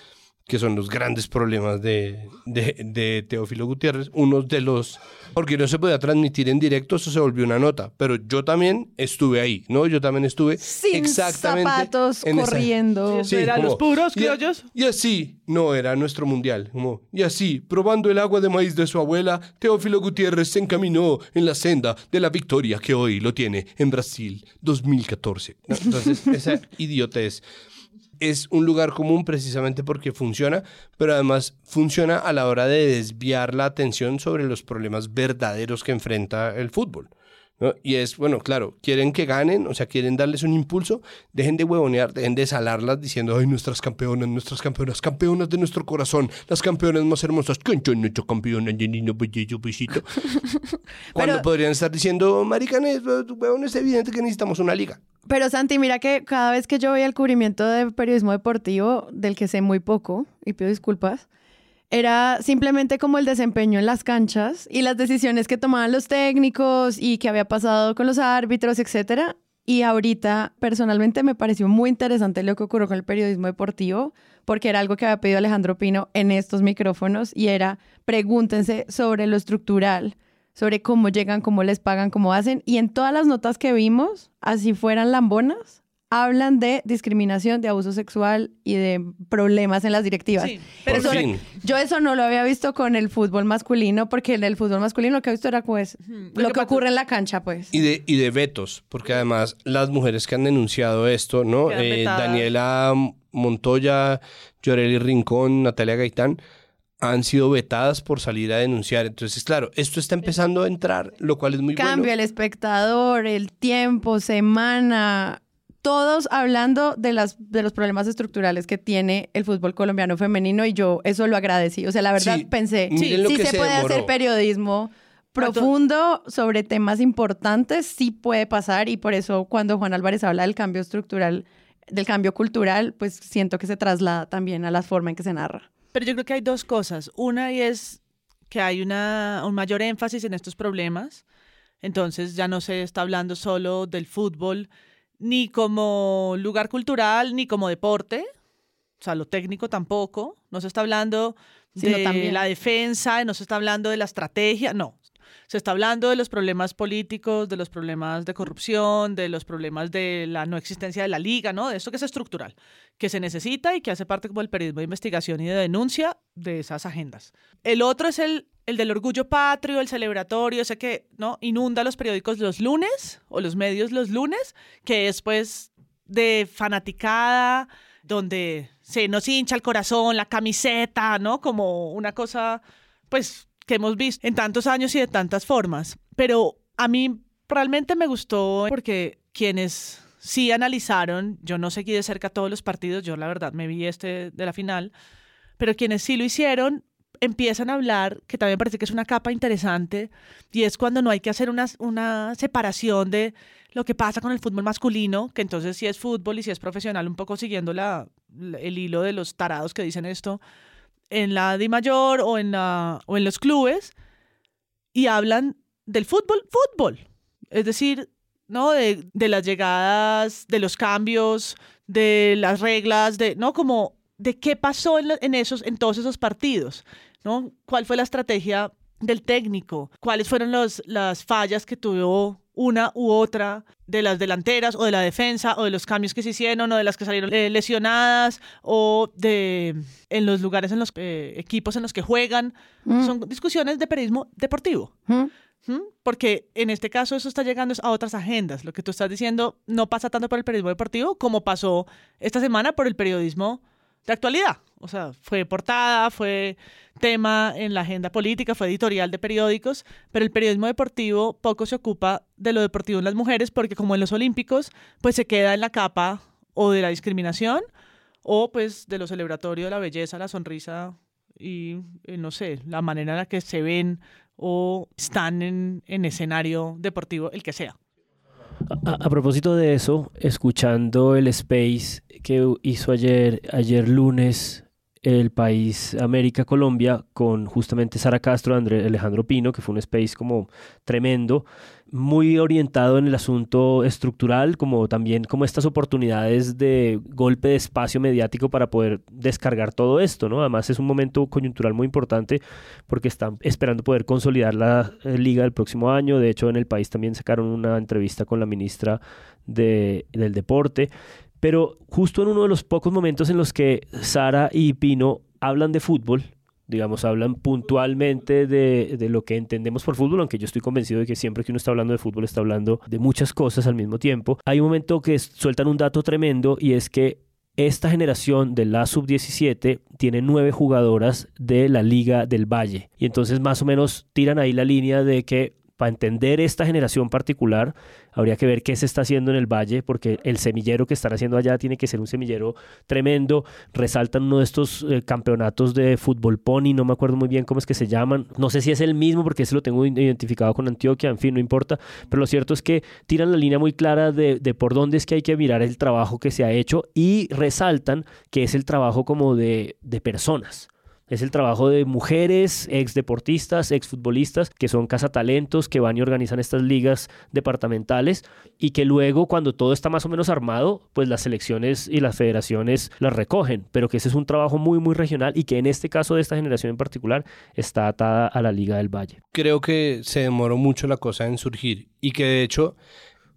que son los grandes problemas de, de, de Teófilo Gutiérrez, unos de los... Porque no se podía transmitir en directo, eso se volvió una nota, pero yo también estuve ahí, ¿no? Yo también estuve Sin exactamente zapatos, en esa- corriendo. Sí, eran los puros y- criollos. Y, así, no, era nuestro mundial. Como, y así, probando el agua de maíz de su abuela, Teófilo Gutiérrez se encaminó en la senda de la victoria que hoy lo tiene en Brasil 2014. ¿no? Entonces, esa idiotez es un lugar común precisamente porque funciona, pero además funciona a la hora de desviar la atención sobre los problemas verdaderos que enfrenta el fútbol. ¿No? Y es, bueno, claro, quieren que ganen, o sea, quieren darles un impulso, dejen de huevonear, dejen de salarlas diciendo, ay, nuestras campeonas, nuestras campeonas, campeonas de nuestro corazón, las campeonas más hermosas, nuestro Angelino, bello, besito. Cuando podrían estar diciendo, maricanes, huevón, es evidente que necesitamos una liga. Pero Santi, mira que cada vez que yo voy al cubrimiento de periodismo deportivo, del que sé muy poco, y pido disculpas, era simplemente como el desempeño en las canchas y las decisiones que tomaban los técnicos y qué había pasado con los árbitros, etcétera. Y ahorita, personalmente, me pareció muy interesante lo que ocurrió con el periodismo deportivo, porque era algo que había pedido Alejandro Pino en estos micrófonos y era pregúntense sobre lo estructural, sobre cómo llegan, cómo les pagan, cómo hacen. Y en todas las notas que vimos, así fueran lambonas, hablan de discriminación, de abuso sexual y de problemas en las directivas. Sí, pero Por eso- fin. Yo eso no lo había visto con el fútbol masculino, porque en el fútbol masculino lo que he visto era pues Lo lo que ocurre en la cancha, pues. Y de, y de vetos, porque además las mujeres que han denunciado esto, ¿no? Eh. Daniela Montoya, Yoreli Rincón, Natalia Gaitán, han sido vetadas por salir a denunciar. Entonces, claro, esto está empezando a entrar, lo cual es muy Cambio, bueno. el espectador, el tiempo, semana, todos hablando de, las, de los problemas estructurales que tiene el fútbol colombiano femenino y yo eso lo agradecí. O sea, la verdad Sí, pensé, sí que se, se puede demoró. hacer periodismo profundo sobre temas importantes, sí puede pasar y por eso cuando Juan Álvarez habla del cambio estructural, del cambio cultural, pues siento que se traslada también a la forma en que se narra. Pero yo creo que hay dos cosas. Una y es que hay una, un mayor énfasis en estos problemas. Entonces ya no se está hablando solo del fútbol, ni como lugar cultural, ni como deporte. O sea, lo técnico tampoco. No se está hablando Sino de también. la defensa, no se está hablando de la estrategia, no. Se está hablando de los problemas políticos, de los problemas de corrupción, de los problemas de la no existencia de la liga, ¿no? De esto que es estructural, que se necesita y que hace parte como del periodismo de investigación y de denuncia de esas agendas. El otro es el, el del orgullo patrio, el celebratorio, ese que ¿no? inunda los periódicos los lunes o los medios los lunes, que es pues de fanaticada, donde se nos hincha el corazón, la camiseta, ¿no? Como una cosa, pues, que hemos visto en tantos años y de tantas formas. Pero a mí realmente me gustó porque quienes sí analizaron, yo no seguí de cerca todos los partidos, yo la verdad me vi este de la final, pero quienes sí lo hicieron empiezan a hablar, que también parece que es una capa interesante, y es cuando no hay que hacer una, una separación de lo que pasa con el fútbol masculino, que entonces si es fútbol y si es profesional, un poco siguiendo la, el hilo de los tarados que dicen esto, en la Di Mayor o en, la, o en los clubes, y hablan del fútbol, fútbol. Es decir, ¿no? De, de las llegadas, de los cambios, de las reglas, de, ¿no? Como de qué pasó en esos, en todos esos partidos, ¿no? ¿Cuál fue la estrategia del técnico? ¿Cuáles fueron los, las fallas que tuvo una u otra de las delanteras o de la defensa o de los cambios que se hicieron o de las que salieron eh, lesionadas o de en los lugares en los eh, equipos en los que juegan? Mm. Son discusiones de periodismo deportivo. ¿Mm? ¿Mm? Porque en este caso eso está llegando a otras agendas. Lo que tú estás diciendo no pasa tanto por el periodismo deportivo como pasó esta semana por el periodismo de actualidad. O sea, fue portada, fue tema en la agenda política, fue editorial de periódicos, pero el periodismo deportivo poco se ocupa de lo deportivo en las mujeres porque como en los olímpicos, pues se queda en la capa o de la discriminación o pues de lo celebratorio, la belleza, la sonrisa y eh, no sé, la manera en la que se ven o están en, en escenario deportivo, el que sea. A, a propósito de eso, escuchando el space que hizo ayer, ayer lunes el país América Colombia con justamente Sara Castro, André Alejandro Pino, que fue un space como tremendo, muy orientado en el asunto estructural, como también como estas oportunidades de golpe de espacio mediático para poder descargar todo esto, ¿no? Además es un momento coyuntural muy importante porque están esperando poder consolidar la eh, liga del próximo año. De hecho, en el país también sacaron una entrevista con la ministra de, del deporte. Pero justo en uno de los pocos momentos en los que Sara y Pino hablan de fútbol, digamos, hablan puntualmente de, lo que entendemos por fútbol, aunque yo estoy convencido de que siempre que uno está hablando de fútbol está hablando de muchas cosas al mismo tiempo. Hay un momento que sueltan un dato tremendo y es que esta generación de la sub-17 tiene nueve jugadoras de la Liga del Valle. Y entonces más o menos tiran ahí la línea de que para entender esta generación particular, habría que ver qué se está haciendo en el Valle, porque el semillero que están haciendo allá tiene que ser un semillero tremendo. Resaltan uno de estos eh, campeonatos de fútbol pony, no me acuerdo muy bien cómo es que se llaman. No sé si es el mismo, porque ese lo tengo identificado con Antioquia, en fin, no importa. Pero lo cierto es que tiran la línea muy clara de, de por dónde es que hay que mirar el trabajo que se ha hecho y resaltan que es el trabajo como de, de personas. Es el trabajo de mujeres, ex deportistas, ex futbolistas, que son cazatalentos, que van y organizan estas ligas departamentales y que luego, cuando todo está más o menos armado, pues las selecciones y las federaciones las recogen. Pero que ese es un trabajo muy, muy regional y que en este caso de esta generación en particular está atada a la Liga del Valle. Creo que se demoró mucho la cosa en surgir y que de hecho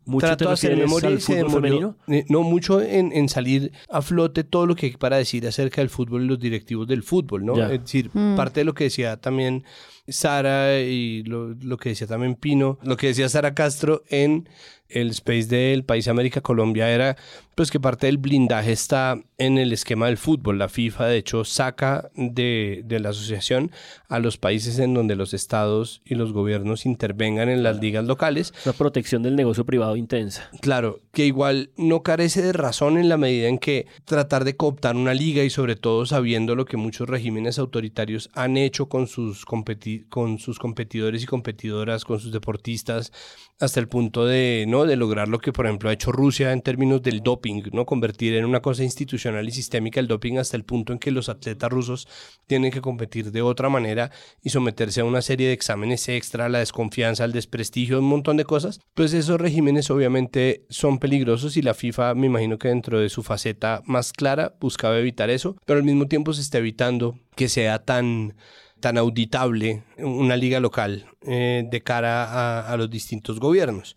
¿Mucho trato te de hacer memoria al fútbol femenino? eh, No, mucho en, en salir a flote todo lo que hay para decir acerca del fútbol y los directivos del fútbol, ¿no? Ya. Es decir, Mm. parte de lo que decía también Sara y lo, lo que decía también Pino, lo que decía Sara Castro en el space del País América Colombia era pues que parte del blindaje está en el esquema del fútbol. La FIFA de hecho saca de, de la asociación a los países en donde los estados y los gobiernos intervengan en las ligas locales Una protección del negocio privado intensa. Claro, que igual no carece de razón en la medida en que tratar de cooptar una liga y sobre todo sabiendo lo que muchos regímenes autoritarios han hecho con sus, competi- con sus competidores y competidoras, con sus deportistas, hasta el punto de, ¿no? de lograr lo que por ejemplo ha hecho Rusia en términos del doping, ¿no? convertir en una cosa institucional y sistémica el doping hasta el punto en que los atletas rusos tienen que competir de otra manera y someterse a una serie de exámenes extra, la desconfianza, el desprestigio, un montón de cosas, pues esos regímenes obviamente son peligrosos y la FIFA me imagino que dentro de su faceta más clara buscaba evitar eso, pero al mismo tiempo se está evitando que sea tan tan auditable una liga local eh, de cara a, los distintos gobiernos.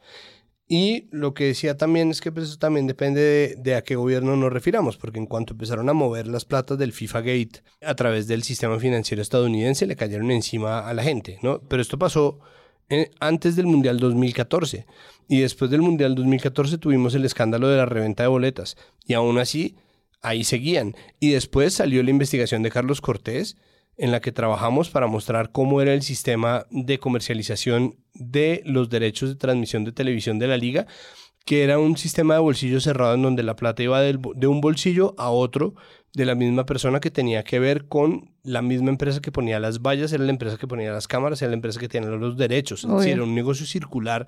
Y lo que decía también es que pues, eso también depende de, de a qué gobierno nos refiramos, porque en cuanto empezaron a mover las platas del FIFA Gate a través del sistema financiero estadounidense, le cayeron encima a la gente, ¿no? Pero esto pasó eh, antes del Mundial 2014 y después del Mundial 2014 tuvimos el escándalo de la reventa de boletas y aún así ahí seguían. Y después salió la investigación de Carlos Cortés en la que trabajamos para mostrar cómo era el sistema de comercialización de los derechos de transmisión de televisión de la liga, que era un sistema de bolsillo cerrado en donde la plata iba del de un bolsillo a otro de la misma persona que tenía que ver con la misma empresa que ponía las vallas, era la empresa que ponía las cámaras, era la empresa que tenía los derechos, es decir, era un negocio circular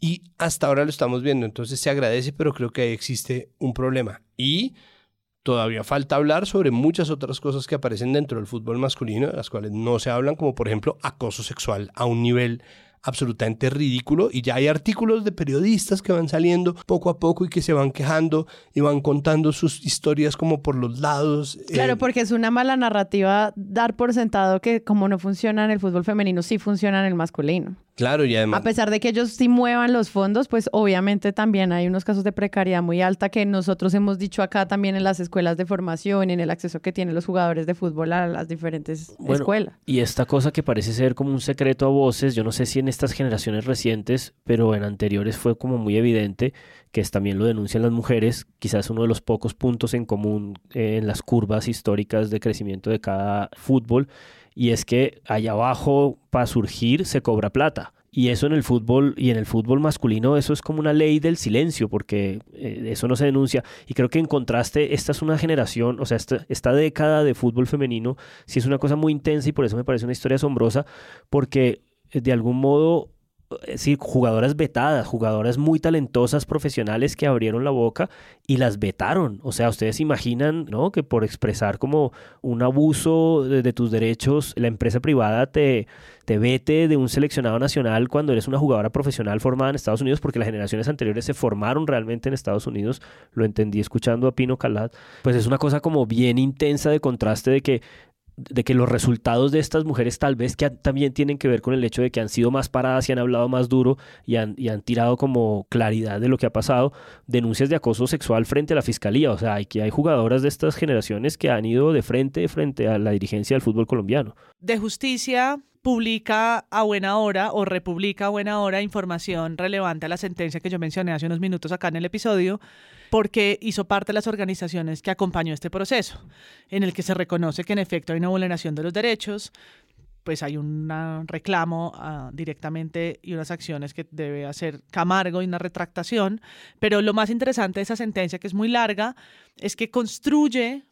y hasta ahora lo estamos viendo, entonces se agradece, pero creo que ahí existe un problema. Y todavía falta hablar sobre muchas otras cosas que aparecen dentro del fútbol masculino, de las cuales no se hablan, como por ejemplo acoso sexual a un nivel absolutamente ridículo y ya hay artículos de periodistas que van saliendo poco a poco y que se van quejando y van contando sus historias como por los lados. Claro, eh, porque es una mala narrativa dar por sentado que como no funciona en el fútbol femenino, sí funciona en el masculino. Claro, y además... A pesar de que ellos sí muevan los fondos, pues obviamente también hay unos casos de precariedad muy alta que nosotros hemos dicho acá también en las escuelas de formación, en el acceso que tienen los jugadores de fútbol a las diferentes Bueno, escuelas. Y esta cosa que parece ser como un secreto a voces, yo no sé si en estas generaciones recientes, pero en anteriores fue como muy evidente, que es, también lo denuncian las mujeres, quizás uno de los pocos puntos en común eh, en las curvas históricas de crecimiento de cada fútbol, y es que allá abajo, para surgir, se cobra plata. Y eso en el fútbol y en el fútbol masculino, eso es como una ley del silencio, porque eh, eso no se denuncia. Y creo que en contraste, esta es una generación, o sea, esta, esta década de fútbol femenino, sí es una cosa muy intensa y por eso me parece una historia asombrosa, porque eh, de algún modo, es decir, jugadoras vetadas, jugadoras muy talentosas, profesionales que abrieron la boca y las vetaron. O sea, ustedes imaginan, ¿no? Que por expresar como un abuso de, de tus derechos, la empresa privada te, te vete de un seleccionado nacional cuando eres una jugadora profesional formada en Estados Unidos, porque las generaciones anteriores se formaron realmente en Estados Unidos, lo entendí escuchando a Pino Calat, pues es una cosa como bien intensa de contraste de que de que los resultados de estas mujeres tal vez que también tienen que ver con el hecho de que han sido más paradas y han hablado más duro y han, y han tirado como claridad de lo que ha pasado, denuncias de acoso sexual frente a la fiscalía. O sea, hay que hay jugadoras de estas generaciones que han ido de frente frente a la dirigencia del fútbol colombiano. de Justicia publica a buena hora o republica a buena hora información relevante a la sentencia que yo mencioné hace unos minutos acá en el episodio, porque hizo parte de las organizaciones que acompañó este proceso, en el que se reconoce que en efecto hay una vulneración de los derechos, pues hay un reclamo ah, directamente y unas acciones que debe hacer Camargo y una retractación. Pero lo más interesante de esa sentencia, que es muy larga, es que construye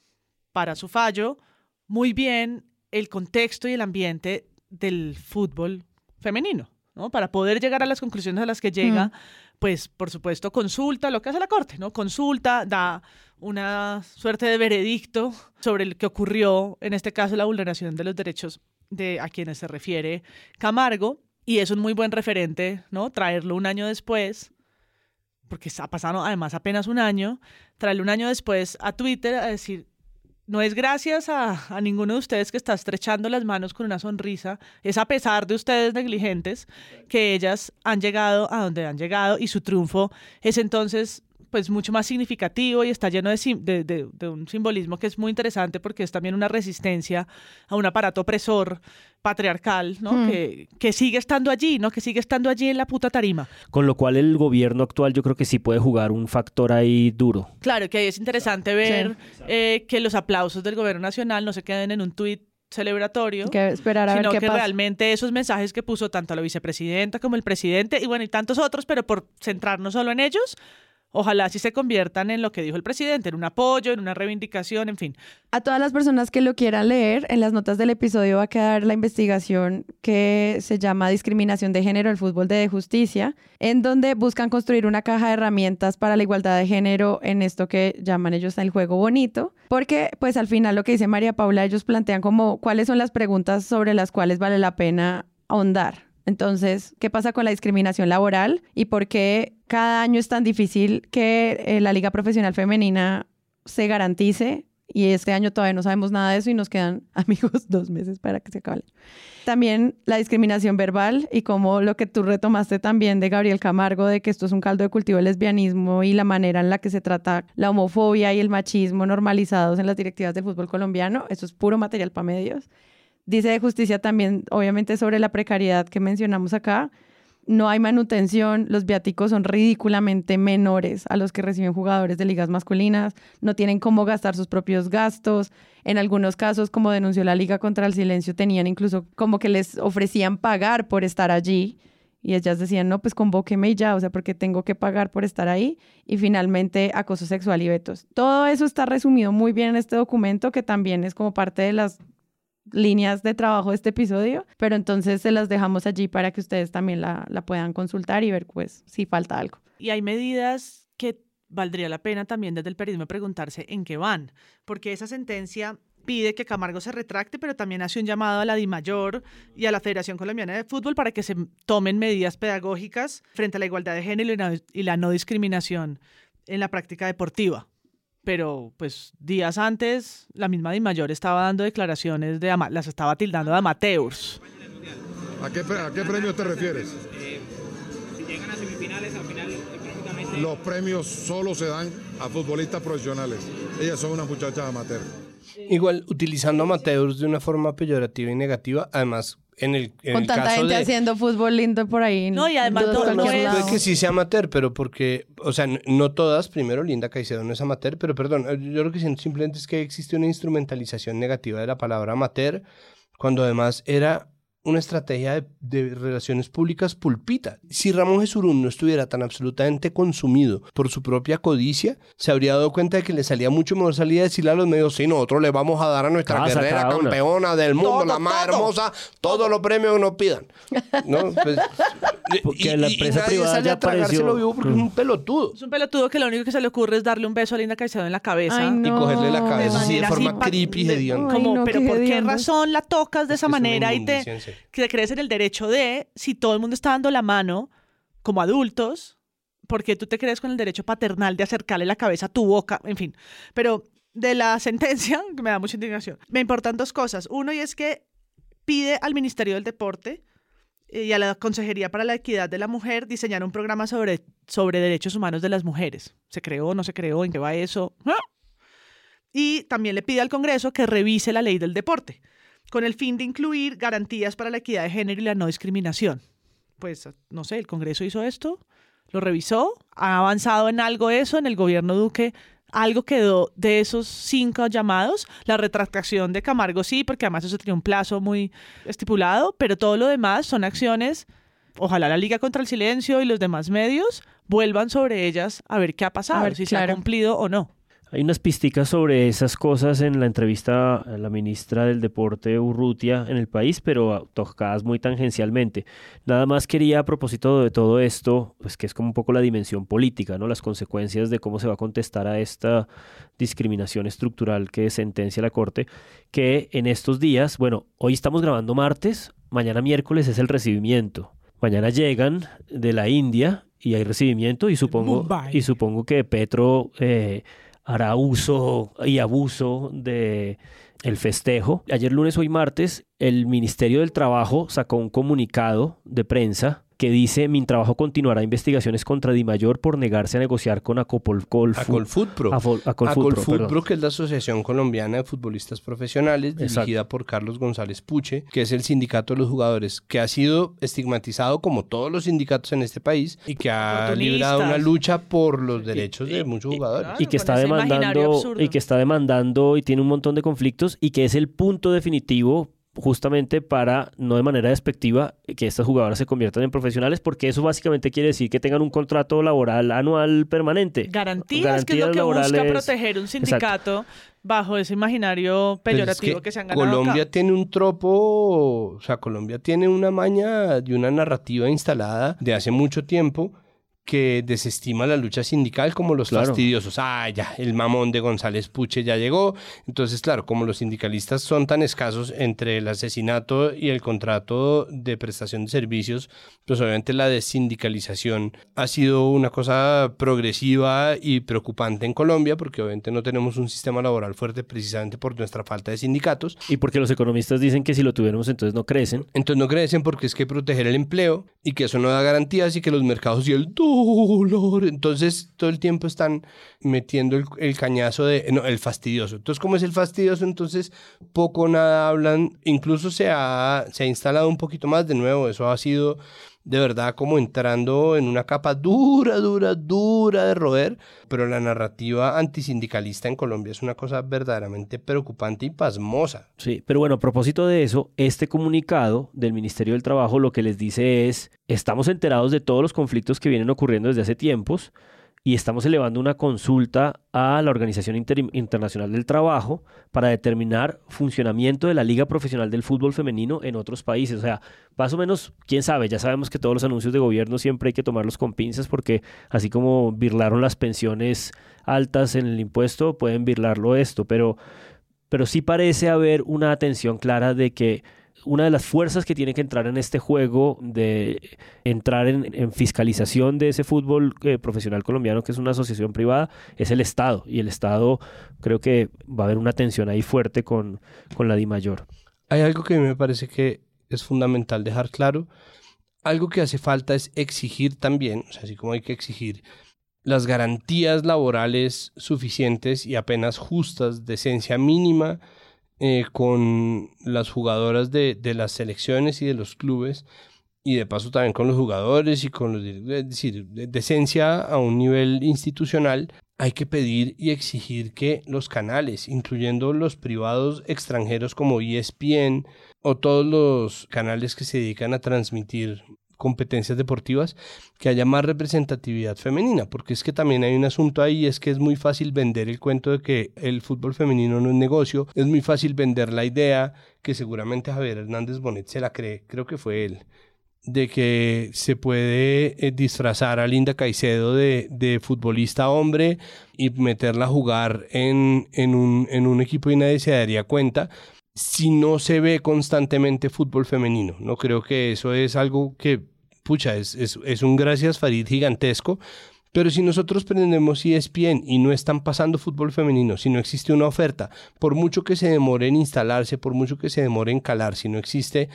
para su fallo muy bien el contexto y el ambiente del fútbol femenino, ¿no? Para poder llegar a las conclusiones a las que llega, pues por supuesto consulta lo que hace la Corte, ¿no? Consulta, da una suerte de veredicto sobre lo que ocurrió, en este caso la vulneración de los derechos de a quienes se refiere Camargo, y es un muy buen referente, ¿no? Traerlo un año después, porque ha pasado además apenas un año, traerlo un año después a Twitter a decir, no es gracias a, a, ninguno de ustedes que está estrechando las manos con una sonrisa, es a pesar de ustedes negligentes que ellas han llegado a donde han llegado y su triunfo es entonces pues mucho más significativo y está lleno de, de, un simbolismo que es muy interesante porque es también una resistencia a un aparato opresor patriarcal, ¿no? Hmm. Que, que, sigue estando allí, ¿no? Que sigue estando allí en la puta tarima. Con lo cual el gobierno actual yo creo que sí puede jugar un factor ahí duro. Claro, que ahí es interesante ver eh, que los aplausos del gobierno nacional no se queden en un tuit celebratorio, que esperar a sino ver que realmente esos mensajes que puso tanto la vicepresidenta como el presidente y bueno y tantos otros, pero por centrarnos solo en ellos, Ojalá sí se conviertan en lo que dijo el presidente, en un apoyo, en una reivindicación, en fin. A todas las personas que lo quieran leer, en las notas del episodio va a quedar la investigación que se llama Discriminación de Género, el fútbol de justicia, en donde buscan construir una caja de herramientas para la igualdad de género en esto que llaman ellos el juego bonito, porque pues al final lo que dice María Paula, ellos plantean como cuáles son las preguntas sobre las cuales vale la pena ahondar. Entonces, ¿qué pasa con la discriminación laboral y por qué cada año es tan difícil que eh, la Liga Profesional Femenina se garantice? Y este año todavía no sabemos nada de eso y nos quedan, amigos, dos meses para que se acabe. También la discriminación verbal y como lo que tú retomaste también de Gabriel Camargo, de que esto es un caldo de cultivo del lesbianismo y la manera en la que se trata la homofobia y el machismo normalizados en las directivas del fútbol colombiano. Eso es puro material para medios. Dice de justicia también, obviamente, sobre la precariedad que mencionamos acá. No hay manutención, los viáticos son ridículamente menores a los que reciben jugadores de ligas masculinas, no tienen cómo gastar sus propios gastos. En algunos casos, como denunció la Liga contra el Silencio, tenían incluso como que les ofrecían pagar por estar allí. Y ellas decían, no, pues convóqueme ya, o sea, porque tengo que pagar por estar ahí. Y finalmente, acoso sexual y vetos. Todo eso está resumido muy bien en este documento, que también es como parte de las líneas de trabajo de este episodio, pero entonces se las dejamos allí para que ustedes también la, la puedan consultar y ver pues si falta algo. Y hay medidas que valdría la pena también desde el periodismo preguntarse en qué van, porque esa sentencia pide que Camargo se retracte, pero también hace un llamado a la DIMAYOR y a la Federación Colombiana de Fútbol para que se tomen medidas pedagógicas frente a la igualdad de género y la no discriminación en la práctica deportiva pero pues días antes la misma Di Mayor estaba dando declaraciones de las estaba tildando de amateurs. ¿A qué, a qué premios te refieres? Eh, si llegan a semifinales, al final prácticamente... Los premios solo se dan a futbolistas profesionales. Ellas son unas muchachas amateurs. Igual, utilizando amateurs de una forma peyorativa y negativa, además en el, Con tanta gente haciendo fútbol lindo por ahí. No, y además no, no es... Puede que sí sea amateur, pero porque, o sea, no todas, primero Linda Caicedo no es amateur, pero perdón, yo lo que siento simplemente es que existe una instrumentalización negativa de la palabra amateur, cuando además era una estrategia de, relaciones públicas pulpita. Si Ramón Jesurún no estuviera tan absolutamente consumido por su propia codicia, se habría dado cuenta de que le salía mucho mejor salir a decirle a los medios, sí, nosotros le vamos a dar a nuestra guerrera campeona del mundo, la más hermosa, todos los premios que nos pidan. ¿No? Pues, porque la empresa privada ya apareció. vivo porque es un pelotudo. Es un pelotudo que lo único que se le ocurre es darle un beso a Linda Caicedo en la cabeza. y cogerle la cabeza así de forma creepy, Como, pero ¿por qué razón la tocas de esa manera y te que crees en el derecho de, si todo el mundo está dando la mano como adultos, porque tú te crees con el derecho paternal de acercarle la cabeza a tu boca, en fin. Pero de la sentencia, que me da mucha indignación, me importan dos cosas. Uno, y es que pide al Ministerio del Deporte eh, y a la Consejería para la Equidad de la Mujer diseñar un programa sobre, sobre derechos humanos de las mujeres. ¿Se creó, no se creó? ¿En qué va eso? ¡Ah! Y también le pide al Congreso que revise la ley del deporte con el fin de incluir garantías para la equidad de género y la no discriminación. Pues, no sé, el Congreso hizo esto, lo revisó, ha avanzado en algo eso, en el gobierno Duque algo quedó de esos cinco llamados. La retractación de Camargo sí, porque además eso tenía un plazo muy estipulado, pero todo lo demás son acciones. Ojalá la Liga contra el Silencio y los demás medios vuelvan sobre ellas a ver qué ha pasado, A ver, si se ha cumplido o no. Hay unas pisticas sobre esas cosas en la entrevista a la ministra del Deporte Urrutia en el país, pero tocadas muy tangencialmente. Nada más quería a propósito de todo esto, pues que es como un poco la dimensión política, ¿no? Las consecuencias de cómo se va a contestar a esta discriminación estructural que sentencia la Corte, que en estos días, bueno, hoy estamos grabando martes, mañana miércoles es el recibimiento. Mañana llegan de la India y hay recibimiento y supongo, Mumbai. y supongo que Petro eh, hará uso y abuso de el festejo. Ayer lunes, hoy martes, el Ministerio del Trabajo sacó un comunicado de prensa que dice mi trabajo continuará investigaciones contra Di Mayor por negarse a negociar con Acolfutpro. Acolfutpro, perdón. que es la Asociación Colombiana de Futbolistas Profesionales, Exacto. dirigida por Carlos González Puche, que es el sindicato de los jugadores, que ha sido estigmatizado como todos los sindicatos en este país y que ha librado una lucha por los derechos de muchos jugadores. y que está demandando y que está demandando y tiene un montón de conflictos y que es el punto definitivo justamente para no de manera despectiva que estas jugadoras se conviertan en profesionales porque eso básicamente quiere decir que tengan un contrato laboral anual permanente Garantías, que es lo que busca proteger un Exacto. sindicato bajo ese imaginario es peyorativo que, se han ganado Colombia acá. tiene un tropo, o sea, Colombia tiene una maña y una narrativa instalada de hace mucho tiempo que desestima la lucha sindical como los Claro. fastidiosos. Ah, ya, el mamón de González Puche ya llegó. Entonces, claro, como los sindicalistas son tan escasos entre el asesinato y el contrato de prestación de servicios, pues obviamente la desindicalización ha sido una cosa progresiva y preocupante en Colombia, porque obviamente no tenemos un sistema laboral fuerte precisamente por nuestra falta de sindicatos. y porque los economistas dicen que si lo tuviéramos entonces no crecen Entonces no crecen porque es que proteger el empleo y que eso no da garantías y que los mercados y el dolor. Entonces todo el tiempo están metiendo el, cañazo de, no, el fastidioso. Entonces como es el fastidioso, entonces poco nada hablan. Incluso se ha, se ha instalado un poquito más de nuevo. Eso ha sido de verdad como entrando en una capa dura, dura, dura de roer. Pero la narrativa antisindicalista en Colombia es una cosa verdaderamente preocupante y pasmosa. Sí, pero bueno, a propósito de eso, este comunicado del Ministerio del Trabajo lo que les dice es, estamos enterados de todos los conflictos que vienen ocurriendo desde hace tiempos y estamos elevando una consulta a la Organización Inter- Internacional del Trabajo para determinar funcionamiento de la Liga Profesional del Fútbol Femenino en otros países. O sea, más o menos, quién sabe, ya sabemos que todos los anuncios de gobierno siempre hay que tomarlos con pinzas porque así como birlaron las pensiones altas en el impuesto, pueden birlarlo esto, pero pero sí parece haber una atención clara de que una de las fuerzas que tiene que entrar en este juego de entrar en, fiscalización de ese fútbol eh, profesional colombiano, que es una asociación privada, es el Estado. Y el Estado creo que va a haber una tensión ahí fuerte con, con la Di Mayor. Hay algo que me parece que es fundamental dejar claro. Algo que hace falta es exigir también, así como hay que exigir las garantías laborales suficientes y apenas justas, de esencia mínima, eh, con las jugadoras de, de las selecciones y de los clubes, y de paso también con los jugadores y con los es decir, de decencia a un nivel institucional, hay que pedir y exigir que los canales, incluyendo los privados extranjeros como ESPN o todos los canales que se dedican a transmitir competencias deportivas, que haya más representatividad femenina, porque es que también hay un asunto ahí, es que es muy fácil vender el cuento de que el fútbol femenino no es negocio, es muy fácil vender la idea que seguramente Javier Hernández Bonet se la cree, creo que fue él, de que se puede eh, disfrazar a Linda Caicedo de, de futbolista hombre y meterla a jugar en, en, un, en un equipo y nadie se daría cuenta si no se ve constantemente fútbol femenino. No creo que eso es algo que, pucha, es, un gracias Farid gigantesco. Pero si nosotros prendemos E ESPN y no están pasando fútbol femenino, si no existe una oferta, por mucho que se demore en instalarse, por mucho que se demore en calar, si no existe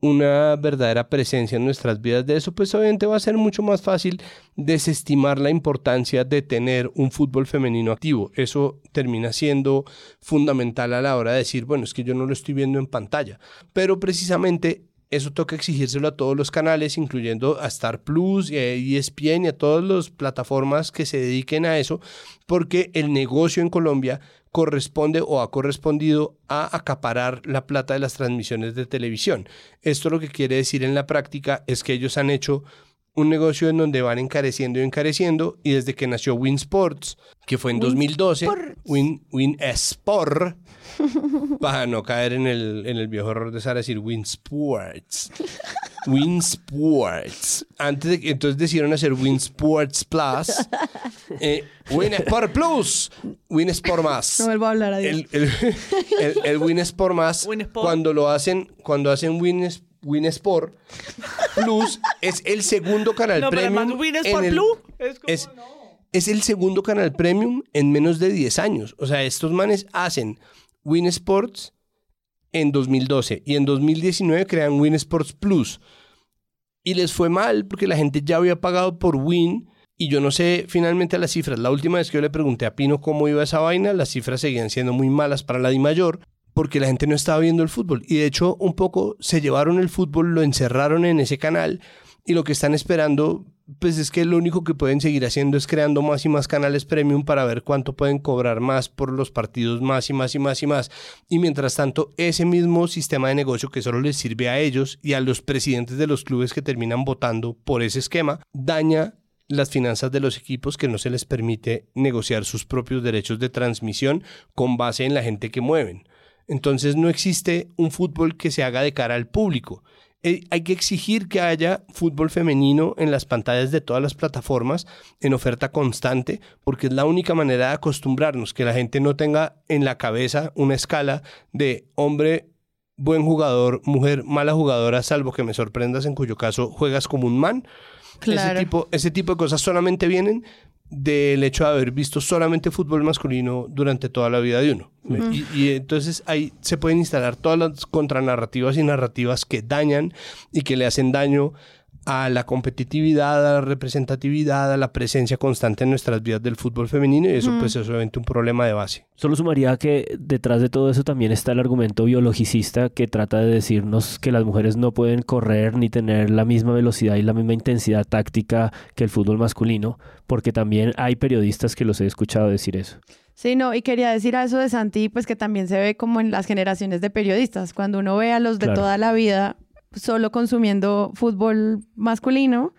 una verdadera presencia en nuestras vidas de eso, pues obviamente va a ser mucho más fácil desestimar la importancia de tener un fútbol femenino activo. Eso termina siendo fundamental a la hora de decir, bueno, es que yo no lo estoy viendo en pantalla. Pero precisamente eso toca exigírselo a todos los canales, incluyendo a Star Plus y a ESPN y a todas las plataformas que se dediquen a eso, porque el negocio en Colombia corresponde o ha correspondido a acaparar la plata de las transmisiones de televisión. Esto lo que quiere decir en la práctica es que ellos han hecho un negocio en donde van encareciendo y encareciendo y desde que nació Win Sports, que fue en 2012, Win, Win Sport, para no caer en el, en el viejo error de Sara decir Win Sports. Win Sports. Antes de que entonces decidieron hacer Win Sports Plus. eh, Win Sport Plus. Win Sport Más. No vuelvo a hablar a Dios. El, el, el, el Win Sport Más, Win Sport. cuando lo hacen, cuando hacen Win, Win Sport Plus, es el segundo canal No, pero premium. el- Plus es como, es, es el segundo canal premium en menos de 10 años. O sea, estos manes hacen Win Sports en 2012 y en 2019 crean Win Sports Plus. Y les fue mal porque la gente ya había pagado por Win y yo no sé finalmente las cifras. La última vez que yo le pregunté a Pino cómo iba esa vaina, las cifras seguían siendo muy malas para la Di Mayor porque la gente no estaba viendo el fútbol. Y de hecho, un poco se llevaron el fútbol, lo encerraron en ese canal y lo que están esperando, pues es que lo único que pueden seguir haciendo es creando más y más canales premium para ver cuánto pueden cobrar más por los partidos más y más y más y más. Y mientras tanto, ese mismo sistema de negocio que solo les sirve a ellos y a los presidentes de los clubes que terminan votando por ese esquema, daña las finanzas de los equipos que no se les permite negociar sus propios derechos de transmisión con base en la gente que mueven. Entonces no existe un fútbol que se haga de cara al público. Eh, hay que exigir que haya fútbol femenino en las pantallas de todas las plataformas en oferta constante, porque es la única manera de acostumbrarnos, que la gente no tenga en la cabeza una escala de hombre, buen jugador, mujer, mala jugadora, salvo que me sorprendas en cuyo caso juegas como un man. Claro. Ese, tipo, ese tipo de cosas solamente vienen del hecho de haber visto solamente fútbol masculino durante toda la vida de uno. Y, y entonces ahí se pueden instalar todas las contranarrativas y narrativas que dañan y que le hacen daño a la competitividad, a la representatividad, a la presencia constante en nuestras vidas del fútbol femenino y eso pues es obviamente un problema de base. Solo sumaría que detrás de todo eso también está el argumento biologicista que trata de decirnos que las mujeres no pueden correr ni tener la misma velocidad y la misma intensidad táctica que el fútbol masculino, porque también hay periodistas que los he escuchado decir eso. Sí, no, y quería decir a eso de Santi, pues que también se ve como en las generaciones de periodistas, cuando uno ve a los de Claro. toda la vida solo consumiendo fútbol masculino,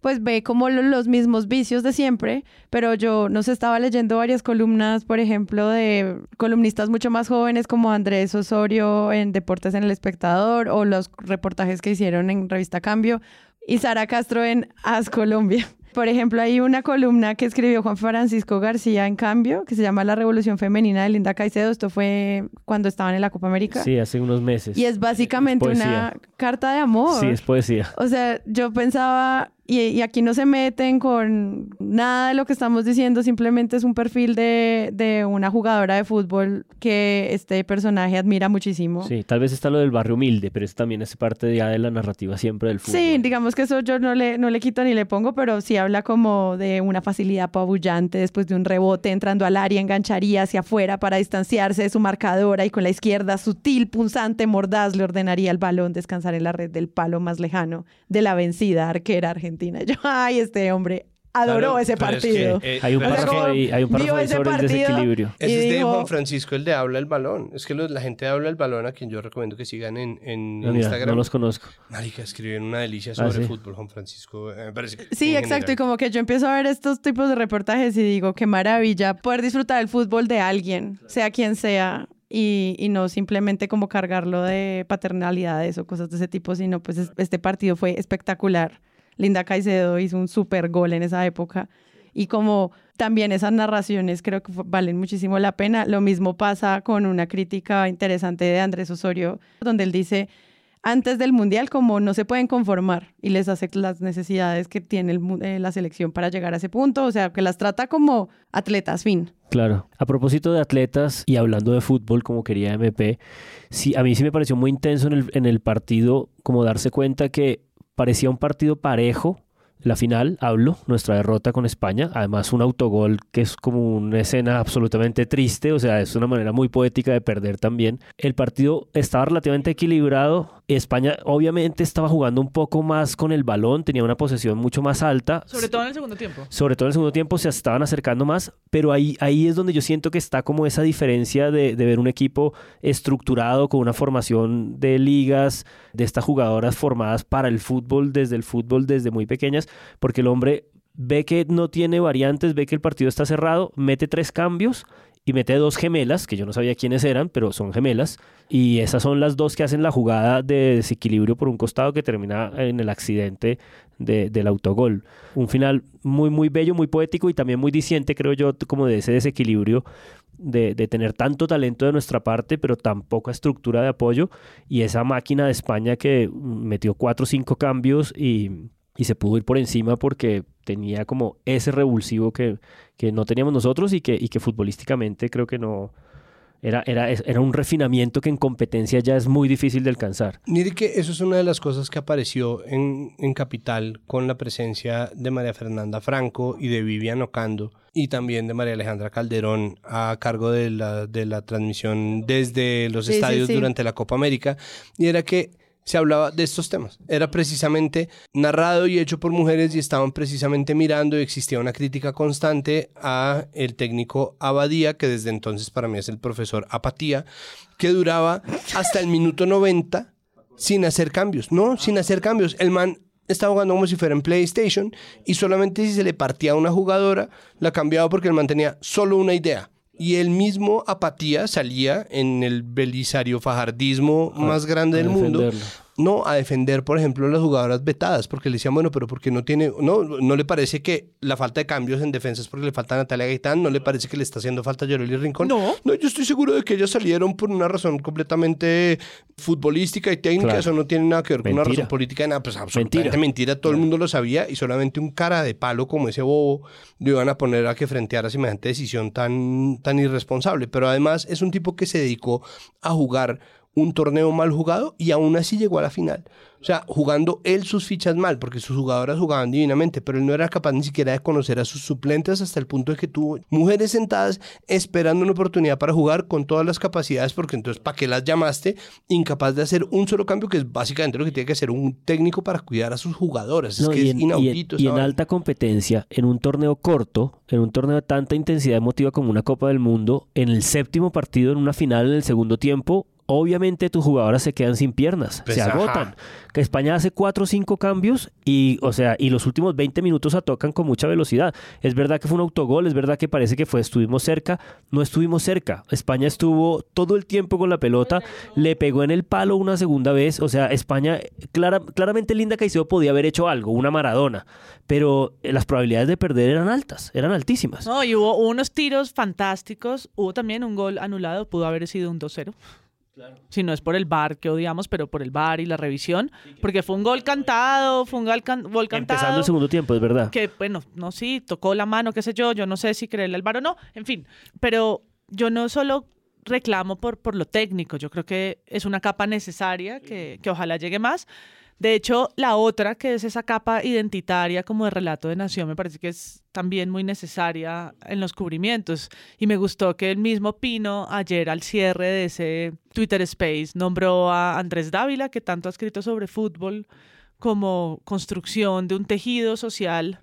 pues ve como lo- los mismos vicios de siempre, pero yo nos estaba leyendo varias columnas, por ejemplo, de columnistas mucho más jóvenes como Andrés Osorio en Deportes en el Espectador o los reportajes que hicieron en Revista Cambio y Sara Castro en As Colombia. Por ejemplo, hay una columna que escribió Juan Francisco García en Cambio, que se llama La Revolución Femenina de Linda Caicedo. Esto fue cuando estaban en la Copa América. Sí, hace unos meses. Y es básicamente Es una carta de amor. Sí, es poesía. O sea, yo pensaba, y, y aquí no se meten con nada de lo que estamos diciendo, simplemente es un perfil de, de una jugadora de fútbol que este personaje admira muchísimo. Sí, tal vez está lo del barrio humilde, pero eso también hace parte ya de la narrativa siempre del fútbol. Sí, digamos que eso yo no le, no le quito ni le pongo, pero sí habla como de una facilidad apabullante después de un rebote entrando al área, engancharía hacia afuera para distanciarse de su marcadora y con la izquierda sutil, punzante, mordaz le ordenaría al balón descansar en la red del palo más lejano de la vencida arquera argentina. Yo, ay, este hombre adoró Claro, ese pero es que, partido. eh, Hay un O sea, párrafo como ahí, hay un párrafo vio ahí ese sobre el partido desequilibrio. Ese Y es de dijo- Juan Francisco, el de Habla el Balón. Es que los- la gente de Habla el Balón, a quien yo recomiendo que sigan en, en No, mira, Instagram. no los conozco. Marica, escriben una delicia Ah, sobre sí. fútbol, Juan Francisco. eh, me parece que Sí, en exacto. Y general. como que yo empiezo a ver estos tipos de reportajes y digo, qué maravilla poder disfrutar del fútbol de alguien, sea quien sea, y, y no simplemente como cargarlo de paternalidades o cosas de ese tipo, sino pues es- este partido fue espectacular. Linda Caicedo hizo un súper gol en esa época. Y como también esas narraciones creo que valen muchísimo la pena. Lo mismo pasa con una crítica interesante de Andrés Osorio, donde él dice, antes del Mundial como no se pueden conformar y les hace las necesidades que tiene el eh, la selección para llegar a ese punto, o sea, que las trata como atletas, fin. Claro. A propósito de atletas y hablando de fútbol, como quería MP, sí, a mí sí me pareció muy intenso en el partido, como darse cuenta que parecía un partido parejo la final, hablo, nuestra derrota con España, además un autogol que es como una escena absolutamente triste, o sea, es una manera muy poética de perder también. El partido estaba relativamente equilibrado, España obviamente estaba jugando un poco más con el balón, tenía una posesión mucho más alta. Sobre todo en el segundo tiempo. Sobre todo en el segundo tiempo se estaban acercando más, pero ahí, ahí es donde yo siento que está como esa diferencia de, de ver un equipo estructurado con una formación de ligas, de estas jugadoras formadas para el fútbol, desde el fútbol desde muy pequeñas, porque el hombre ve que no tiene variantes, ve que el partido está cerrado, mete tres cambios y mete dos gemelas, que yo no sabía quiénes eran, pero son gemelas, y esas son las dos que hacen la jugada de desequilibrio por un costado que termina en el accidente de- del autogol. Un final muy, muy bello, muy poético y también muy diciente, creo yo, como de ese desequilibrio de, de tener tanto talento de nuestra parte, pero tan poca estructura de apoyo, y esa máquina de España que metió cuatro o cinco cambios y, y se pudo ir por encima porque tenía como ese revulsivo que, que no teníamos nosotros y que, y que futbolísticamente creo que no... Era, era, era un refinamiento que en competencia ya es muy difícil de alcanzar. Mire que eso es una de las cosas que apareció en, en Capital con la presencia de María Fernanda Franco y de Vivian Ocando y también de María Alejandra Calderón a cargo de la, de la transmisión desde los Sí, sí, estadios sí. durante la Copa América y era que se hablaba de estos temas. Era precisamente narrado y hecho por mujeres y estaban precisamente mirando y existía una crítica constante a el técnico Abadía, que desde entonces para mí es el profesor Apatía, que duraba hasta el minuto 90 sin hacer cambios. No, sin hacer cambios. El man estaba jugando como si fuera en PlayStation y solamente si se le partía a una jugadora, la cambiaba porque el man tenía solo una idea. Y el mismo Apatía salía en el belisario fajardismo A- más grande del mundo. No, a defender, por ejemplo, las jugadoras vetadas, porque le decían, bueno, pero porque no tiene, no, no le parece que la falta de cambios en defensa es porque le falta a Natalia Gaitán, no le parece que le está haciendo falta a Yoreli Rincón. No. No, yo estoy seguro de que ellas salieron por una razón completamente futbolística y técnica, Claro. eso no tiene nada que ver con una razón política, nada, pues absolutamente Mentira. mentira, todo el mundo lo sabía y solamente un cara de palo como ese bobo lo iban a poner a que frenteara semejante decisión tan, tan irresponsable, pero además es un tipo que se dedicó a jugar un torneo mal jugado y aún así llegó a la final. O sea, jugando él sus fichas mal, porque sus jugadoras jugaban divinamente, pero él no era capaz ni siquiera de conocer a sus suplentes hasta el punto de que tuvo mujeres sentadas esperando una oportunidad para jugar con todas las capacidades, porque entonces, ¿para qué las llamaste? Incapaz de hacer un solo cambio, que es básicamente lo que tiene que hacer un técnico para cuidar a sus jugadoras. Es No, que y, es en, y en- inaudito. y en alta competencia, en un torneo corto, en un torneo de tanta intensidad emotiva como una Copa del Mundo, en el séptimo partido, en una final, en el segundo tiempo, obviamente tus jugadoras se quedan sin piernas, Pues, se ajá. agotan. Que España hace cuatro o cinco cambios y, o sea, y los últimos 20 minutos tocan con mucha velocidad. Es verdad que fue un autogol, es verdad que parece que fue, estuvimos cerca, no estuvimos cerca. España estuvo todo el tiempo con la pelota, le pegó en el palo una segunda vez, o sea, España, clara- claramente Linda Caicedo podía haber hecho algo, una Maradona, pero las probabilidades de perder eran altas, eran altísimas. No, y hubo unos tiros fantásticos. Hubo también un gol anulado, pudo haber sido un 2-0. Si no es por el bar que odiamos, pero por el bar y la revisión. Porque fue un gol cantado, fue un gol, can- gol cantado. Empezando el segundo tiempo, es verdad. Que, bueno, no, sí, tocó la mano, qué sé yo, yo no sé si creerle al bar o no, en fin. Pero yo no solo reclamo por, por lo técnico, yo creo que es una capa necesaria que, que ojalá llegue más. De hecho, la otra, que es esa capa identitaria como de relato de nación, me parece que es también muy necesaria en los cubrimientos. Y me gustó que el mismo Pino, ayer al cierre de ese Twitter Space, nombró a Andrés Dávila, que tanto ha escrito sobre fútbol, como construcción de un tejido social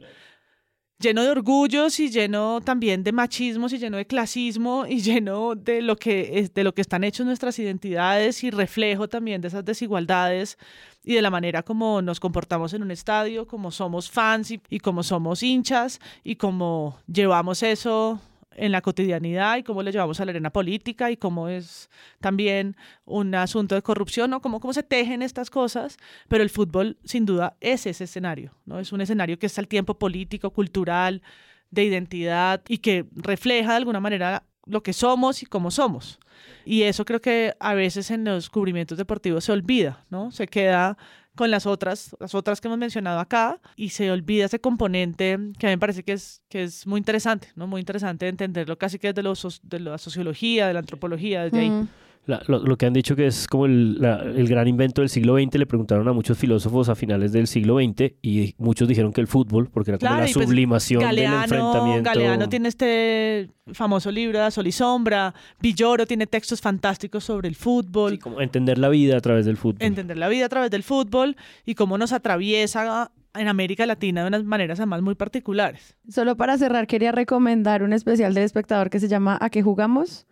lleno de orgullos y lleno también de machismos y lleno de clasismo y lleno de lo que es de lo que están hechos nuestras identidades y reflejo también de esas desigualdades y de la manera como nos comportamos en un estadio, como somos fans y, como somos hinchas y cómo llevamos eso en la cotidianidad y cómo lo llevamos a la arena política y cómo es también un asunto de corrupción o cómo, cómo se tejen estas cosas, pero el fútbol sin duda es ese escenario, ¿no? Es un escenario que es al tiempo político, cultural, de identidad y que refleja de alguna manera lo que somos y cómo somos. Y eso creo que a veces en los cubrimientos deportivos se olvida, ¿no? Se queda con las otras, las otras que hemos mencionado acá, y se olvida ese componente que a mí me parece que es, que es muy interesante, ¿no? Muy interesante entenderlo casi que desde lo so- de la sociología, de la antropología, desde ahí. La- lo, lo que han dicho que es como el, la- el gran invento del siglo XX, le preguntaron a muchos filósofos a finales del siglo XX y muchos dijeron que el fútbol, porque era como Claro, la pues sublimación del Galeano, enfrentamiento. Galeano tiene este famoso libro de Sol y Sombra. Villoro tiene textos fantásticos sobre el fútbol. como entender la vida a través del fútbol. entender la vida a través del fútbol y cómo nos atraviesa en América Latina de unas maneras además muy particulares. Solo para cerrar, quería recomendar un especial del espectador que se llama ¿A qué jugamos?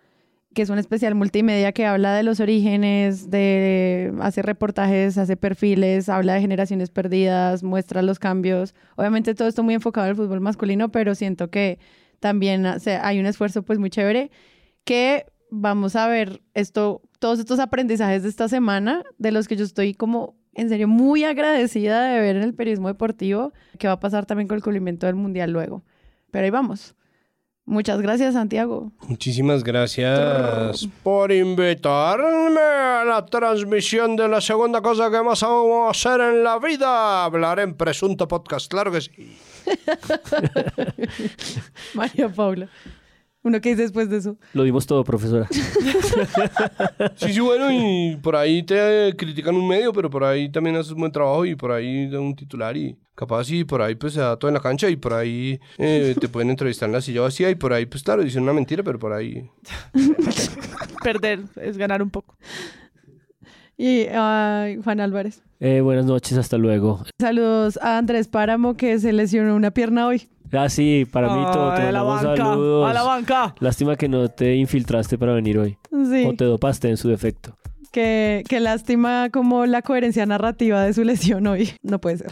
Que es un especial multimedia que habla de los orígenes, de hace reportajes, hace perfiles, habla de generaciones perdidas, muestra los cambios. Obviamente todo esto muy enfocado al fútbol masculino, pero siento que también hay un esfuerzo pues muy chévere que vamos a ver esto, todos estos aprendizajes de esta semana, de los que yo estoy como en serio muy agradecida de ver en el periodismo deportivo, que va a pasar también con el cubrimiento del Mundial luego. Pero ahí vamos. Muchas gracias, Santiago. Muchísimas gracias por invitarme a la transmisión de la segunda cosa que más vamos a hacer en la vida. Hablar en Presunto Podcast, claro que sí. María Paula. ¿Uno qué dice después de eso? Lo dimos todo, profesora. Sí, sí, bueno, y por ahí te critican un medio, pero por ahí también haces un buen trabajo y por ahí da un titular y capaz y por ahí pues se da todo en la cancha y por ahí eh, te pueden entrevistar en la silla vacía y por ahí pues claro, dicen una mentira, pero por ahí... Perder es ganar un poco. Y ay, Juan Álvarez. Eh, buenas noches, hasta luego. Saludos a Andrés Páramo que se lesionó una pierna hoy. Ah, sí, para mí todo. Te Ay, a la mandamos banca, saludos. a la banca. Lástima que no te infiltraste para venir hoy. Sí. O te dopaste en su defecto. Que, que lástima como la coherencia narrativa de su lesión hoy. No puede ser.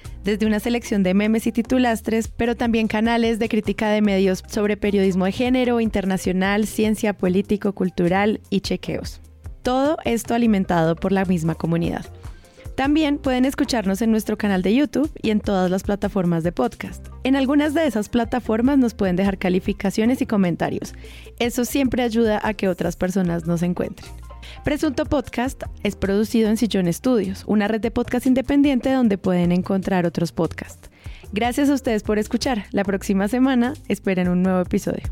desde una selección de memes y titulastres, pero también canales de crítica de medios sobre periodismo de género, internacional, ciencia, político, cultural y chequeos. Todo esto alimentado por la misma comunidad. También pueden escucharnos en nuestro canal de YouTube y en todas las plataformas de podcast. En algunas de esas plataformas nos pueden dejar calificaciones y comentarios. Eso siempre ayuda a que otras personas nos encuentren. Presunto Podcast es producido en Sillón Studios, una red de podcast independiente donde pueden encontrar otros podcasts. Gracias a ustedes por escuchar. La próxima semana esperen un nuevo episodio.